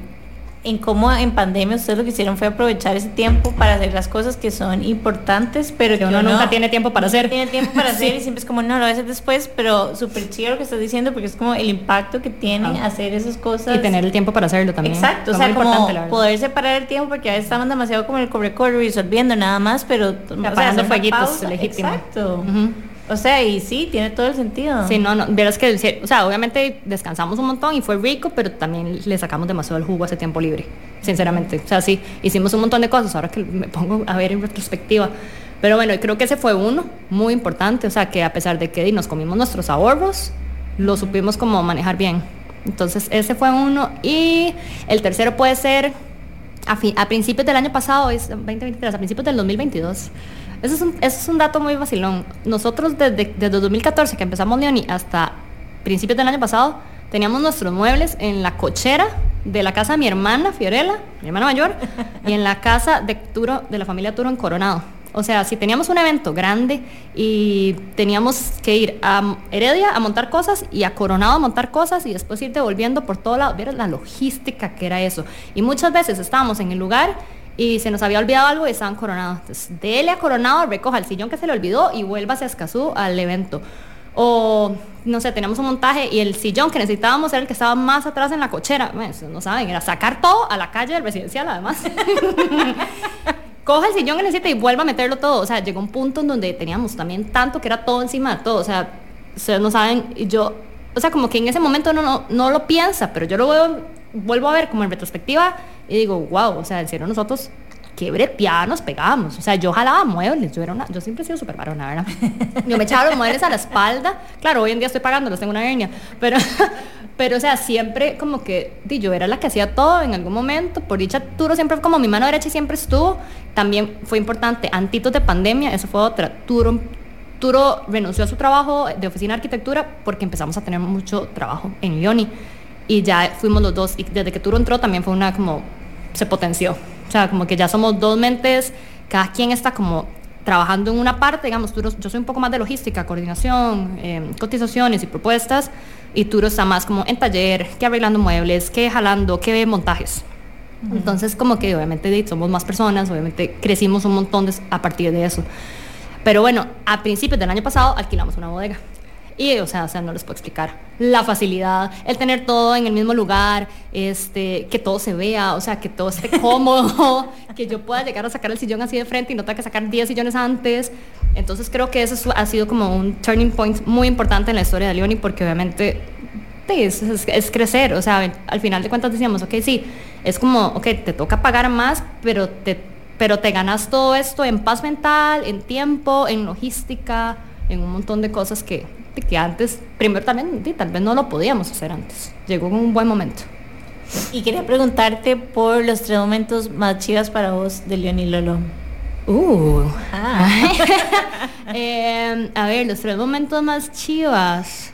en cómo en pandemia ustedes lo que hicieron fue aprovechar ese tiempo para hacer las cosas que son importantes, pero Que uno nunca tiene tiempo para hacer. Tiene tiempo para hacer y siempre es como, no, lo hacer después, pero súper chido lo que estás diciendo porque es como el impacto que tiene Ah. hacer esas cosas. Y tener el tiempo para hacerlo también. Exacto, o sea, como poder separar el tiempo porque a veces estamos demasiado como en el corre-corre resolviendo nada más, pero o sea, apagando hacer una fueguitos, legítimo. Exacto. Ujú. O sea, y sí, tiene todo el sentido. Sí, no, no, verás que, o sea, obviamente descansamos un montón y fue rico, pero también le sacamos demasiado el jugo a ese tiempo libre, sinceramente. O sea, sí, hicimos un montón de cosas, ahora que me pongo a ver en retrospectiva. Pero bueno, creo que ese fue uno muy importante, o sea, que a pesar de que nos comimos nuestros ahorros, lo supimos como manejar bien. Entonces, ese fue uno. Y el tercero puede ser a, fi- a principios del año pasado, es 2023, a principios del 2022. Eso es un, dato muy vacilón. Nosotros desde, desde 2014 que empezamos Leoni hasta principios del año pasado, teníamos nuestros muebles en la cochera de la casa de mi hermana Fiorella, mi hermana mayor, y en la casa de Turo, de la familia Turo en Coronado. O sea, si teníamos un evento grande y teníamos que ir a Heredia a montar cosas y a Coronado a montar cosas y después ir devolviendo por todo lado, ver la logística que era eso. Y muchas veces estábamos en el lugar y se nos había olvidado algo y estaban coronados. Entonces, dele a Coronado, recoja el sillón que se le olvidó y vuelva hacia Escazú al evento. O, no sé, teníamos un montaje y el sillón que necesitábamos era el que estaba más atrás en la cochera. Bueno, no saben, era sacar todo a la calle del residencial además. Coja el sillón que necesita y vuelva a meterlo todo. O sea, llegó un punto en donde teníamos también tanto que era todo encima de todo. O sea, ustedes no saben, y yo, o sea, como que en ese momento uno no, no lo piensa, pero yo lo veo, vuelvo a ver como en retrospectiva y digo, wow, o sea, en serio nosotros qué breteada nos pegábamos. O sea, yo jalaba muebles, yo era una, yo siempre he sido súper varona, ¿verdad? Yo me echaba los muebles a la espalda. Claro, hoy en día estoy pagándolos, tengo una hernia, pero, pero o sea, siempre como que yo era la que hacía todo en algún momento. Por dicha, Turo siempre como mi mano derecha y siempre estuvo. También fue importante, antitos de pandemia, eso fue otra. Turo, Turo renunció a su trabajo de oficina de arquitectura porque empezamos a tener mucho trabajo en Leoni. Y ya fuimos los dos, y desde que Turo entró también fue una como, se potenció. O sea, como que ya somos dos mentes, cada quien está como trabajando en una parte, digamos, Turo, yo soy un poco más de logística, coordinación, eh, cotizaciones y propuestas, y Turo está más como en taller, que arreglando muebles, que jalando, que montajes. Entonces, como que obviamente somos más personas, obviamente crecimos un montón a partir de eso. Pero bueno, a principios del año pasado alquilamos una bodega. Y, o sea, o sea, no les puedo explicar. La facilidad, el tener todo en el mismo lugar, este, que todo se vea, o sea, que todo esté cómodo, que yo pueda llegar a sacar el sillón así de frente y no tenga que sacar 10 sillones antes. Entonces creo que eso ha sido como un turning point muy importante en la historia de Leoni porque obviamente es, es, es, crecer, o sea, al final de cuentas decíamos, ok, sí, es como, ok, te toca pagar más, pero te, pero te ganas todo esto en paz mental, en tiempo, en logística, en un montón de cosas que, que antes, primero también, tal vez no lo podíamos hacer antes. Llegó un buen momento. Y quería preguntarte por los tres momentos más chivas para vos de León y Lolo. Uh. Ah. eh, a ver, los tres momentos más chivas.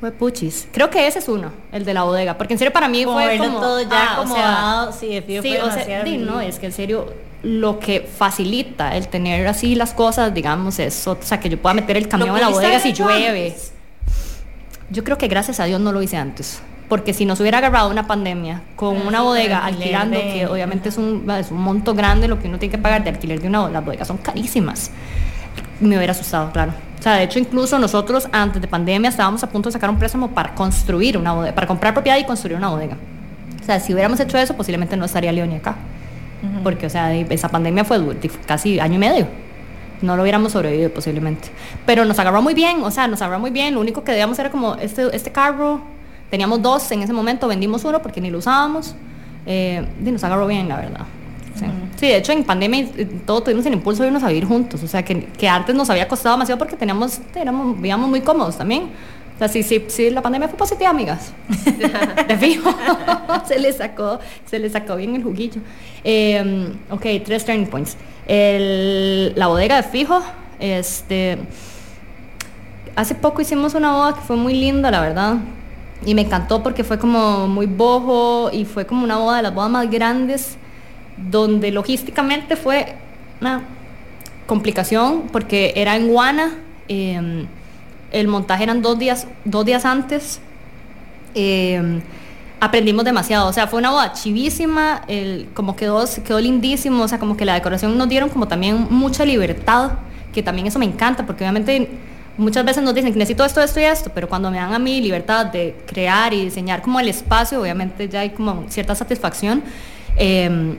Fue puchis. Creo que ese es uno, el de la bodega. Porque en serio para mí como fue como... todo ya ah, acomodado. O sea, sí, o sea, sí, no, es que en serio lo que facilita el tener así las cosas, digamos, es, o sea, que yo pueda meter el camión en la bodega si llueve. Antes? Yo creo que gracias a Dios no lo hice antes. Porque si nos hubiera agarrado una pandemia con Pero una bodega alquilando, de- que obviamente es un, es un monto grande lo que uno tiene que pagar de alquiler de una bodega, las bodegas son carísimas, me hubiera asustado, claro. O sea, de hecho, incluso nosotros antes de pandemia estábamos a punto de sacar un préstamo para construir una bodega, para comprar propiedad y construir una bodega. O sea, si hubiéramos hecho eso, posiblemente no estaría Leoni acá. Porque, o sea, esa pandemia fue casi año y medio. No lo hubiéramos sobrevivido posiblemente. Pero nos agarró muy bien, o sea, nos agarró muy bien. Lo único que debíamos era como este, este carro. Teníamos dos en ese momento, vendimos uno porque ni lo usábamos. Eh, y nos agarró bien, la verdad. Sí. De hecho en pandemia eh, todo tuvimos el impulso de irnos a vivir juntos. O sea, que, que antes nos había costado demasiado porque teníamos, éramos, vivíamos muy cómodos también. O sea, sí, sí, sí, la pandemia fue positiva, amigas. De fijo. se le sacó, se le sacó bien el juguillo. Eh, ok, tres turning points. El- la bodega de fijo, este, hace poco hicimos una boda que fue muy linda, la verdad. Y me encantó porque fue como muy bojo y fue como una boda de las bodas más grandes, donde logísticamente fue una complicación porque era en Guana. eh, el montaje eran dos días, dos días antes. eh, aprendimos demasiado, o sea, fue una boda chivísima, el, como quedó, quedó lindísimo, o sea, como que la decoración nos dieron como también mucha libertad, que también eso me encanta, porque obviamente muchas veces nos dicen que necesito esto, esto y esto, pero cuando me dan a mí libertad de crear y diseñar como el espacio, obviamente ya hay como cierta satisfacción. eh,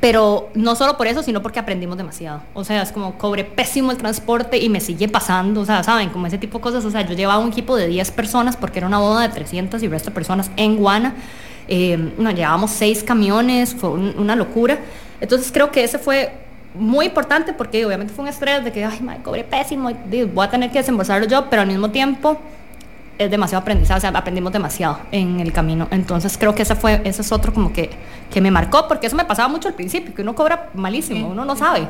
pero no solo por eso, sino porque aprendimos demasiado. O sea, es como cobré pésimo el transporte y me sigue pasando. O sea, saben, como ese tipo de cosas. O sea, yo llevaba un equipo de 10 personas porque era una boda de 300 y resto de personas en Guana. Eh, llevábamos 6 camiones, fue un- una locura. Entonces creo que ese fue muy importante porque obviamente fue un estrés de que, ay, madre, cobré pésimo, voy a tener que desembolsarlo yo, pero al mismo tiempo es demasiado aprendizaje, o sea, aprendimos demasiado en el camino. Entonces creo que ese fue, ese es otro como que, que me marcó, porque eso me pasaba mucho al principio, que uno cobra malísimo, uno no sabe.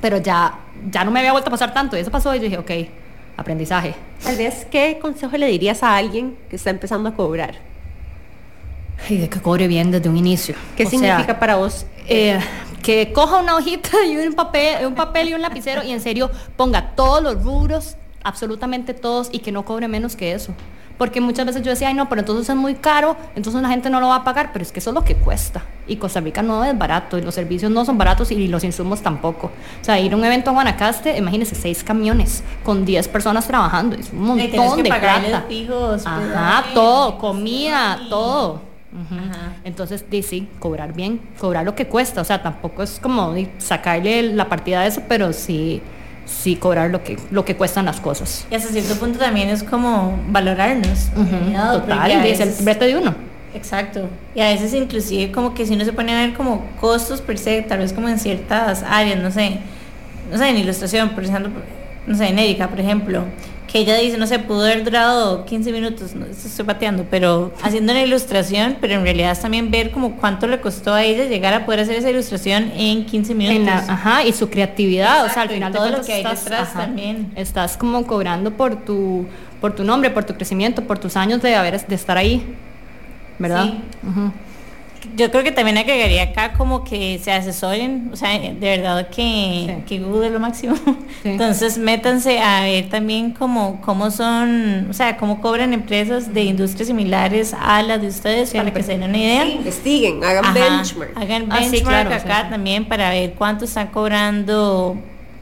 Pero ya, ya no me había vuelto a pasar tanto, y eso pasó y yo dije, ok, aprendizaje. Tal vez, ¿qué consejo le dirías a alguien que está empezando a cobrar? Y de que cobre bien desde un inicio. ¿Qué O significa sea, para vos? eh, que coja una hojita y un papel, un papel y un lapicero y en serio ponga todos los rubros, absolutamente todos, y que no cobre menos que eso. Porque muchas veces yo decía, ay no, pero entonces es muy caro, entonces la gente no lo va a pagar, pero es que eso es lo que cuesta. Y Costa Rica no es barato, y los servicios no son baratos y los insumos tampoco. O sea, ir a un evento a Guanacaste, imagínense, seis camiones con 10 personas trabajando, es un montón que de plata. fijos, Ajá, todo, comida, sí. todo. Ajá. Entonces, sí, cobrar bien, cobrar lo que cuesta. O sea, tampoco es como sacarle la partida de eso, pero sí, sí cobrar lo que, lo que cuestan las cosas. Y hasta cierto punto también es como valorarnos. ¿verdad? Porque Total, es el brete de uno. Exacto. Y a veces inclusive como que si uno se pone a ver como costos per se, tal vez como en ciertas áreas, no sé, no sé, en ilustración, por ejemplo, no sé, en Erika, por ejemplo, que ella dice, no sé, pudo haber durado 15 minutos, no esto estoy pateando, pero haciendo una ilustración, pero en realidad es también ver como cuánto le costó a ella llegar a poder hacer esa ilustración en 15 minutos. En la- ajá, y su creatividad, o sea, al final de todo lo que hay estás, detrás ajá, también. estás como cobrando por tu, por tu nombre, por tu crecimiento, por tus años de haber de estar ahí, ¿verdad? Sí. Ujú. Yo creo que también agregaría acá como que se asesoren, o sea, de verdad que, Sí. que Google es lo máximo. Sí. Entonces métanse a ver también cómo, cómo son, o sea, cómo cobran empresas de industrias similares a las de ustedes para que se den una idea. Investiguen, hagan Ajá, benchmark. Hagan Ah, benchmark claro, acá también para ver cuánto están cobrando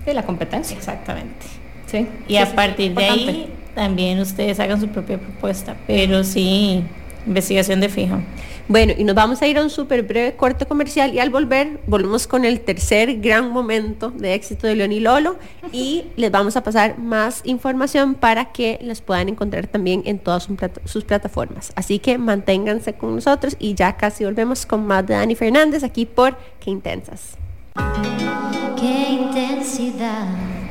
de la competencia. Exactamente. Sí. Y a partir de ahí también ustedes hagan su propia propuesta, pero sí, investigación de fijo. Bueno, y nos vamos a ir a un súper breve corte comercial y al volver volvemos con el tercer gran momento de éxito de León y Lolo y les vamos a pasar más información para que las puedan encontrar también en todas sus plataformas. Así que manténganse con nosotros y ya casi volvemos con más de Dani Fernández aquí por Qué Intensas. Qué intensidad.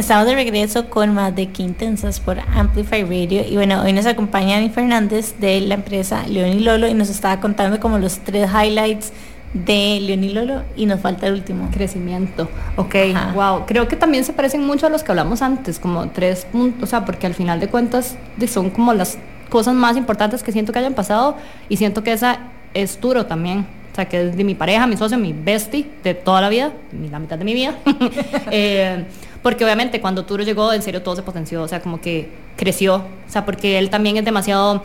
Estamos de regreso con más de Quintensas por Amplify Radio y bueno, hoy nos acompaña Dani Fernández de la empresa León y Lolo y nos estaba contando como los tres highlights de León y Lolo y nos falta el último. Crecimiento. Ok, wow. Creo que también se parecen mucho a los que hablamos antes, como tres puntos, o sea, porque al final de cuentas son como las cosas más importantes que siento que hayan pasado y siento que esa es duro también. O sea, que es de mi pareja, mi socio, mi bestie de toda la vida, la mitad de mi vida. eh, porque obviamente cuando Turo llegó, en serio todo se potenció, o sea, como que creció, o sea, porque él también es demasiado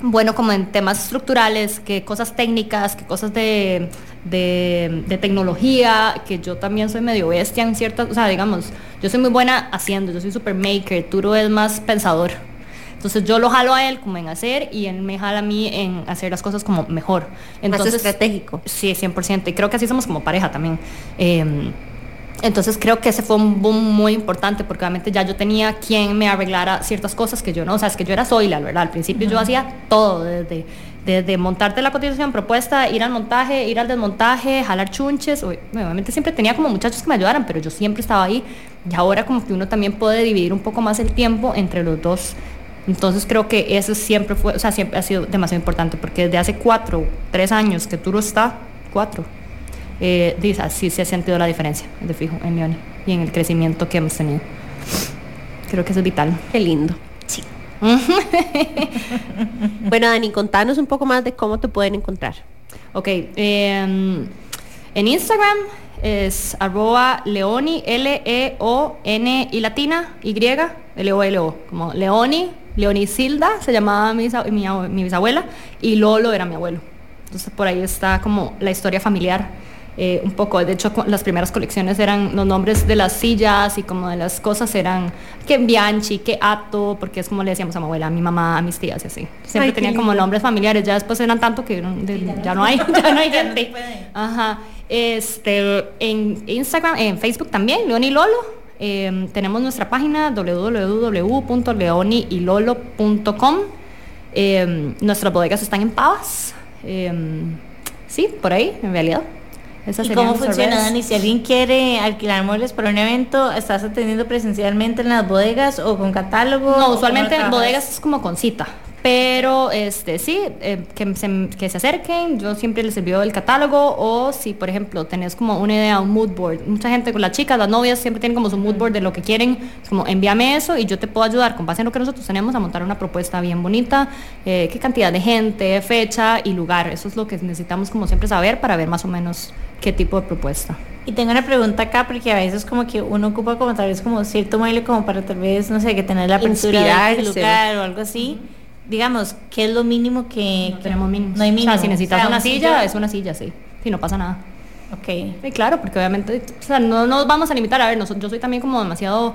bueno como en temas estructurales, que cosas técnicas, que cosas de, de, tecnología, que yo también soy medio bestia en ciertas, o sea, digamos, yo soy muy buena haciendo, yo soy super maker, Turo es más pensador. Entonces yo lo jalo a él como en hacer y él me jala a mí en hacer las cosas como mejor. Entonces, más estratégico. Sí, 100%. Y creo que así somos como pareja también. Eh, entonces creo que ese fue un boom muy importante porque obviamente ya yo tenía quien me arreglara ciertas cosas que yo no, o sea, es que yo era Zoila, ¿verdad? Al principio yo hacía todo, desde, desde montarte la cotización propuesta, ir al montaje, ir al desmontaje, jalar chunches, obviamente siempre tenía como muchachos que me ayudaran, pero yo siempre estaba ahí y ahora como que uno también puede dividir un poco más el tiempo entre los dos. Entonces creo que eso siempre fue, o sea, siempre ha sido demasiado importante porque desde hace cuatro, tres años que Turo está, cuatro, eh, dice, así se ha sentido la diferencia, de fijo, en Leoni y en el crecimiento que hemos tenido. Creo que eso es vital. Qué lindo. Sí. bueno, Dani, contanos un poco más de cómo te pueden encontrar. Ok, em, en Instagram es arroba leoni, L-E-O-N y latina, Y, L-O-L-O, como Leoni, Leonisilda, se llamaba mi, mi, mi bisabuela, y Lolo era mi abuelo. Entonces por ahí está como la historia familiar eh, un poco. De hecho, las primeras colecciones eran los nombres de las sillas y como de las cosas eran que Bianchi, que Ato, porque es como le decíamos a mi abuela, a mi mamá, a mis tías y así. Siempre tenían como nombres familiares, ya después eran tanto que ya no hay, ya no hay gente. Ajá. Este, en Instagram, en Facebook también, Leoni Lolo. Em, tenemos nuestra página www.leonilolo.com. Eh, nuestras bodegas están en Pavas. Em, sí, por ahí, en realidad. ¿Y cómo funciona, Dani? Si alguien quiere alquilar muebles para un evento, ¿estás atendiendo presencialmente en las bodegas o con catálogo? No, usualmente en bodegas es como con cita. Pero este sí, eh, que, se, que, se, acerquen, yo siempre les envío el catálogo. O si por ejemplo tenés como una idea, un mood board, mucha gente con las chicas, las novias siempre tienen como su mood board de lo que quieren, como envíame eso y yo te puedo ayudar. Con base en lo que nosotros tenemos a montar una propuesta bien bonita, eh, qué cantidad de gente, fecha y lugar, eso es lo que necesitamos como siempre saber para ver más o menos qué tipo de propuesta. Y tengo una pregunta acá porque a veces como que uno ocupa como tal vez como cierto mueble como para tal vez, no sé, que tener la apertura del lugar o algo así. Digamos, ¿qué es lo mínimo que... No tenemos mínimo. No hay mínimo. O sea, si necesitas una silla, es una silla, sí. Si no pasa nada. Ok. Sí, claro, porque obviamente, o sea, no nos vamos a limitar. A ver, nosotros, yo soy también como demasiado...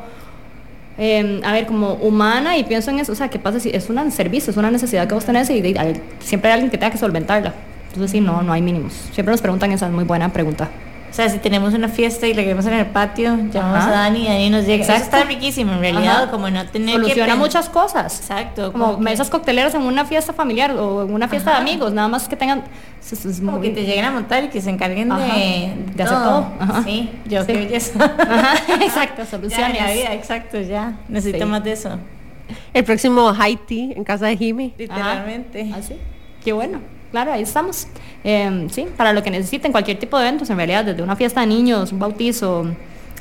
Eh, a ver, como humana y pienso en eso, o sea, ¿qué pasa si es un servicio, es una necesidad que vos tenés y siempre hay alguien que tenga que solventarla? Entonces sí, no, no hay mínimos. Siempre nos preguntan esa, es muy buena pregunta. O sea, si tenemos una fiesta y la queremos en el patio, llamamos a Dani y Dani nos llega. Exacto. Eso está riquísimo, en realidad, como no tener Soluciona muchas cosas. Exacto. Como, mesas cocteleras en una fiesta familiar o en una fiesta de amigos, nada más que tengan... Es, como que te lleguen a montar y que se encarguen de, de hacer todo. Sí, yo sí. qué eso. exacto, soluciones. Ya, vida, exacto, ya. Necesito más de eso. El próximo Haití en casa de Jimmy. Literalmente. ¿Ah, sí? Qué bueno claro, ahí estamos. Eh, sí, para lo que necesiten, cualquier tipo de eventos, en realidad, desde una fiesta de niños, un bautizo,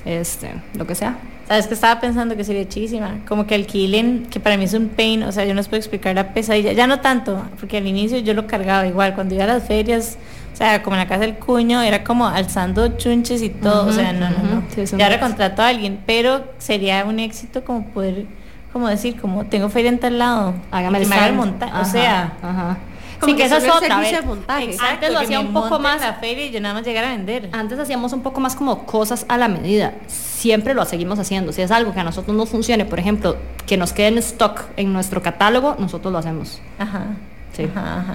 este, lo que sea. Sabes que estaba pensando que sería chísima, como que alquilen, que para mí es un pain, o sea, yo no os puedo explicar la pesadilla, ya no tanto, porque al inicio yo lo cargaba igual, cuando iba a las ferias, o sea, como en la casa del cuño, era como alzando chunches y todo, o sea, no, no, no. Sí, ya recontrató a alguien, pero sería un éxito como poder, como decir, como tengo feria en tal lado, hágame el, montaje, o sea, ajá Sí, que esa es son el otra. servicio ve. de montaje. Exacto. Antes lo que hacía un poco más- la feria y yo nada más llegar a vender. Antes hacíamos un poco más como cosas a la medida. Siempre lo seguimos haciendo. Si es algo que a nosotros nos funcione, por ejemplo, que nos quede en stock en nuestro catálogo, nosotros lo hacemos. Ajá. Sí. Ajá, ajá.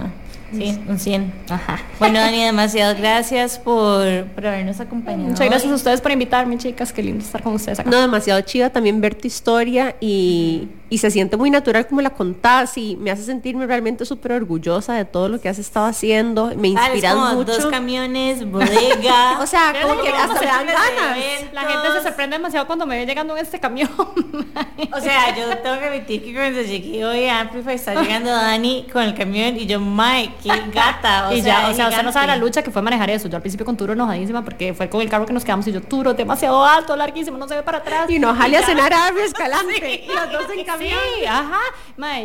Sí, un 100. Ajá. Bueno, Dani, demasiadas gracias por, por habernos acompañado. Muchas gracias a ustedes por invitarme, chicas. Qué lindo estar con ustedes acá. No, demasiado chiva también ver tu historia y, y se siente muy natural como la contás y me hace sentirme realmente súper orgullosa de todo lo que has estado haciendo. Me Ah, inspiras como mucho. dos camiones, bodega. O sea, como que hasta me dan ganas. La gente se sorprende demasiado cuando me ve llegando en este camión. O sea, yo tengo que admitir que cuando llegué hoy a Amplify está llegando Dani con el camión y yo, Mike, qué gata. O y sea, ya, o sea, usted no sabe la lucha que fue manejar eso. Yo al principio con Turo enojadísima porque fue con el carro que nos quedamos y yo, Turo, demasiado alto, larguísimo, no se ve para atrás. Y no, jale a cenar a Escalante. Y los dos en Sí, ajá.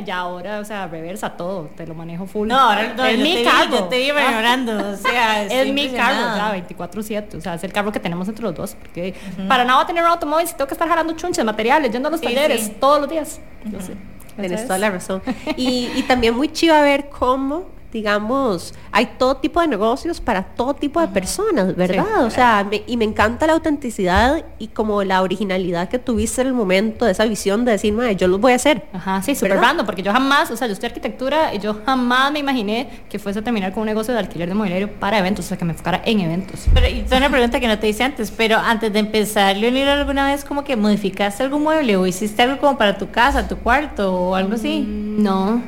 Ya ahora, o sea, reversa todo, te lo manejo full. No, ahora no, es yo mi te vi, carro. yo te vi mejorando, o sea, es mi carro, impresionada. ya, 24-7. O sea, es el carro que tenemos entre los dos. Porque para nada tener un automóvil si tengo que estar jalando chunches, materiales, yendo a los Sí, talleres sí. todos los días. Yo sé. Tienes toda la razón. Y, y también muy chiva ver cómo, digamos, hay todo tipo de negocios para todo tipo de personas, ¿verdad? Sí. O sea, me- y me encanta la autenticidad y como la originalidad que tuviste en el momento de esa visión de decir, "Mae, yo lo voy a hacer. Ajá, sí, súper random, porque yo jamás, o sea, yo estoy arquitectura y yo jamás me imaginé que fuese a terminar con un negocio de alquiler de mobiliario para eventos, o sea, que me enfocara en eventos. Pero y tengo una pregunta que no te hice antes, pero antes de empezar, Leonel, ¿alguna vez como que modificaste algún mueble o hiciste algo como para tu casa, tu cuarto o algo así? No.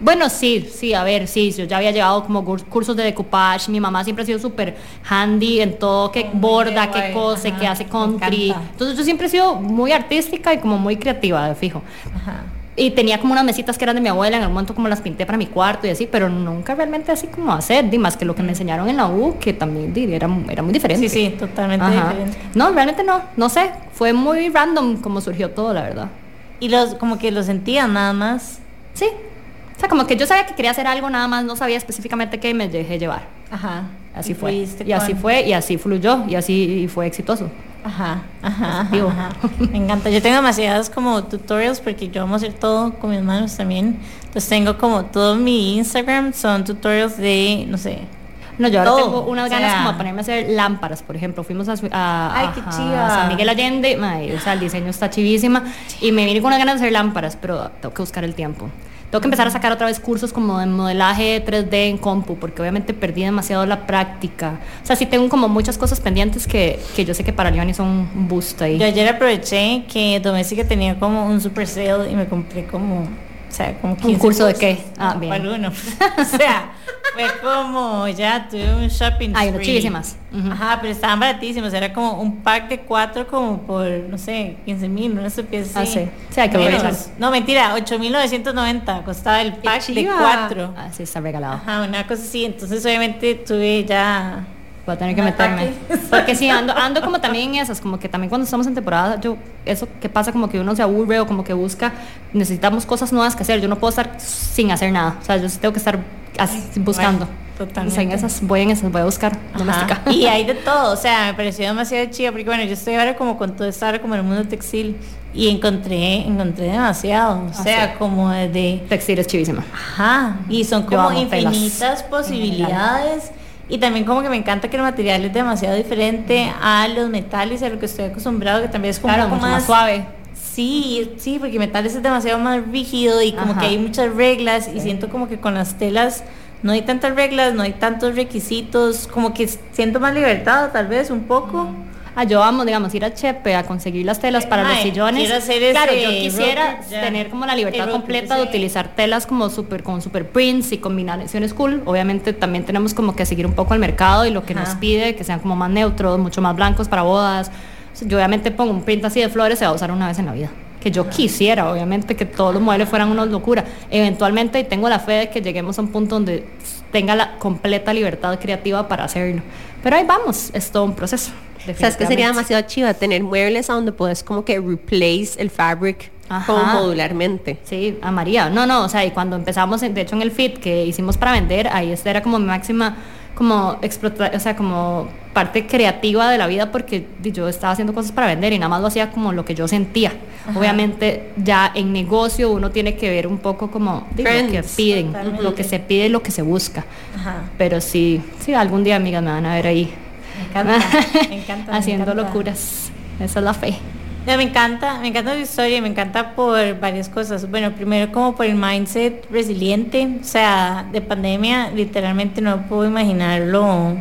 Bueno, sí, sí, a ver, sí, yo ya había llevado como cur- cursos de decoupage, mi mamá siempre ha sido súper handy en todo, que Oh, borda, que cose, que hace country. Entonces yo siempre he sido muy artística y como muy creativa, de fijo. Ajá. Y tenía como unas mesitas que eran de mi abuela, en el momento como las pinté para mi cuarto y así, pero nunca realmente así como hacer, di, más que lo que me enseñaron en la U, que también di, era, era muy diferente. Sí, sí, totalmente Ajá. diferente. No, realmente no, no sé, fue muy random como surgió todo, la verdad. Y los, como que lo sentían nada más. Sí, o sea, como que yo sabía que quería hacer algo, nada más no sabía específicamente qué y me dejé llevar. Ajá. Así Y fue. Y así fue, y así fluyó, y así fue exitoso. Ajá, ajá, ajá, ajá. Me encanta. Yo tengo demasiados como tutorials porque yo amo hacer todo con mis manos también. Entonces tengo como todo mi Instagram son tutorials de, no sé. No, yo ahora Todo, tengo unas o ganas como de ponerme a hacer lámparas, por ejemplo. Fuimos a, su- a, Ay, qué ajá, chiva. a San Miguel Allende, mae, o sea, el diseño está chivísima. Y me vine con unas ganas de hacer lámparas, pero tengo que buscar el tiempo. Tengo que empezar a sacar otra vez cursos como de modelaje 3D en compu, porque obviamente perdí demasiado la práctica. O sea, sí tengo como muchas cosas pendientes que, que yo sé que para Leonie son un boost ahí. Yo ayer aproveché que Doméstica tenía como un super sale y me compré como, o sea, como 15 curso de cursos. qué? Ah, bien. o sea, fue como, ya tuve un shopping unos spree. chivísimas. Ujú. Ajá, pero estaban baratísimos. Era como un pack de cuatro como por, no sé, 15 mil, no sé qué Ah, sí. Sí, hay que aprovechar. No, mentira, 8.990 costaba el pack de cuatro. Ah, sí, está regalado. Ajá, una cosa así. Entonces, obviamente, tuve ya... Voy a tener que meterme. Porque sí, ando, ando como también en esas, como que también cuando estamos en temporada, yo, eso que pasa como que uno se aburre o como que busca, necesitamos cosas nuevas que hacer. Yo no puedo estar sin hacer nada. O sea, yo sí tengo que estar así, buscando. Bueno, O sea, en esas, voy en esas, voy a buscar doméstica. Y hay de todo, o sea, me pareció demasiado chido porque bueno, yo estoy ahora como con todo esto ahora como en el mundo textil y encontré, encontré demasiado, o Ah, sea, como de, Textil es chivísima. ajá, y son como infinitas posibilidades y también como que me encanta que el material es demasiado diferente a los metales, a lo que estoy acostumbrado, que también es como Claro, un poco mucho más suave. Sí, sí, porque metales es demasiado más rígido y como Ajá. que hay muchas reglas y siento como que con las telas no hay tantas reglas, no hay tantos requisitos, como que siento más libertad tal vez un poco. Ah, yo amo, digamos, ir a Chepe a conseguir las telas para los sillones. hacer claro, yo quisiera rocker, tener como la libertad rocker, completa de utilizar telas como super con super prints y combinaciones cool. Obviamente también tenemos como que seguir un poco el mercado y lo que Ajá. nos pide, que sean como más neutros, mucho más blancos para bodas. Yo obviamente pongo un print así de flores, se va a usar una vez en la vida. Que yo quisiera, obviamente, que todos los muebles fueran una locura. Eventualmente, y tengo la fe de que lleguemos a un punto donde tenga la completa libertad creativa para hacerlo. Pero ahí vamos, es todo un proceso. O sea, es que sería demasiado chiva tener muebles a donde puedes como que replace el fabric como Ajá. modularmente. Sí, a María. No, no, o sea, y cuando empezamos, de hecho en el fit que hicimos para vender, ahí esta era como mi máxima, como explota, o sea, como parte creativa de la vida porque yo estaba haciendo cosas para vender y nada más lo hacía como lo que yo sentía. Obviamente ya en negocio uno tiene que ver un poco como lo que piden, totalmente. lo que se pide y lo que se busca. Ajá. Pero sí, sí, algún día amigas me van a ver ahí Me encanta, me encanta. me haciendo encanta. locuras. Esa es la fe. No, me encanta, me encanta tu historia y me encanta por varias cosas. Bueno, primero como por el mindset resiliente, o sea, de pandemia, literalmente no puedo imaginarlo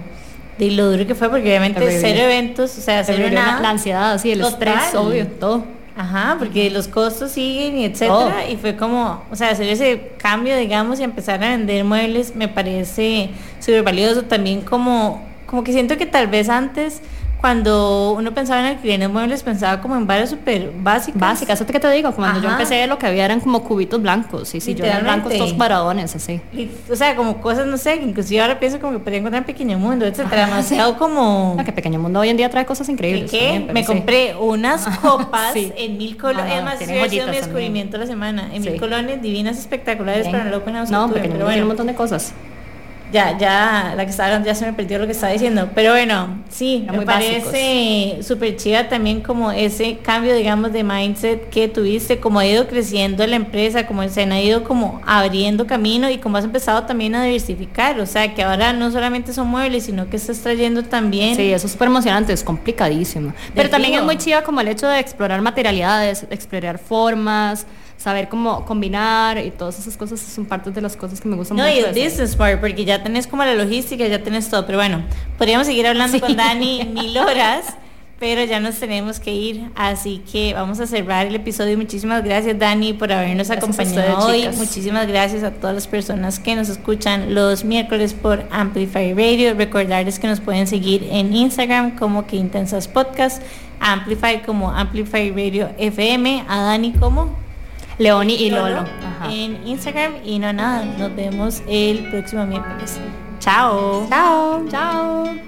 de lo duro que fue, porque obviamente Terrible. cero eventos, o sea, cero Terrible, nada. La ansiedad, sí, el Total. estrés, obvio, todo. Ajá, porque los costos siguen y etcétera. Y fue como, o sea, hacer ese cambio, digamos, y empezar a vender muebles me parece súper valioso. También como, como que siento que tal vez antes, cuando uno pensaba en alquiler de muebles, pensaba como en varias súper básicas. Básica, eso que te digo, cuando yo empecé lo que había eran como cubitos blancos, yo eran blancos todos cuadradones, así. Y, O sea, como cosas, no sé, inclusive ahora pienso como que podría encontrar en Pequeño Mundo, etcétera. Demasiado como... Que Pequeño Mundo hoy en día trae cosas ¿De increíbles. qué? también, Me sí. compré unas copas Sí. en mil colones. No, Además, sí, ha sido mi descubrimiento de la semana. En Sí. mil colones divinas, espectaculares, Bien. pero no lo ponemos No, Pequeño Mundo tiene un bueno, montón de cosas. Ya, ya, la que estaba ya se me perdió lo que estaba diciendo. Pero bueno, sí, me muy parece súper chida también como ese cambio, digamos, de mindset que tuviste, como ha ido creciendo la empresa, como se han ido como abriendo camino y como has empezado también a diversificar. O sea, que ahora no solamente son muebles, sino que estás trayendo también... Sí, eso es súper emocionante, es complicadísimo. Pero también es muy chido como el hecho de explorar materialidades, explorar formas, saber cómo combinar y todas esas cosas son partes de las cosas que me gustan No, mucho. y es hacer. business part, porque ya tenés como la logística, ya tenés todo. Pero bueno, podríamos seguir hablando Sí. con Dani mil horas, pero ya nos tenemos que ir. Así que vamos a cerrar el episodio. Muchísimas gracias, Dani, por habernos Gracias acompañado ustedes, hoy. chicas. Muchísimas gracias a todas las personas que nos escuchan los miércoles por Amplify Radio. Recordarles que nos pueden seguir en Instagram como que Intensas Podcast, Amplify como Amplify Radio FM, a Dani como Leoni y Lolo. Ajá. en Instagram y no nada, nos vemos el próximo miércoles. Chao. Chao. Chao.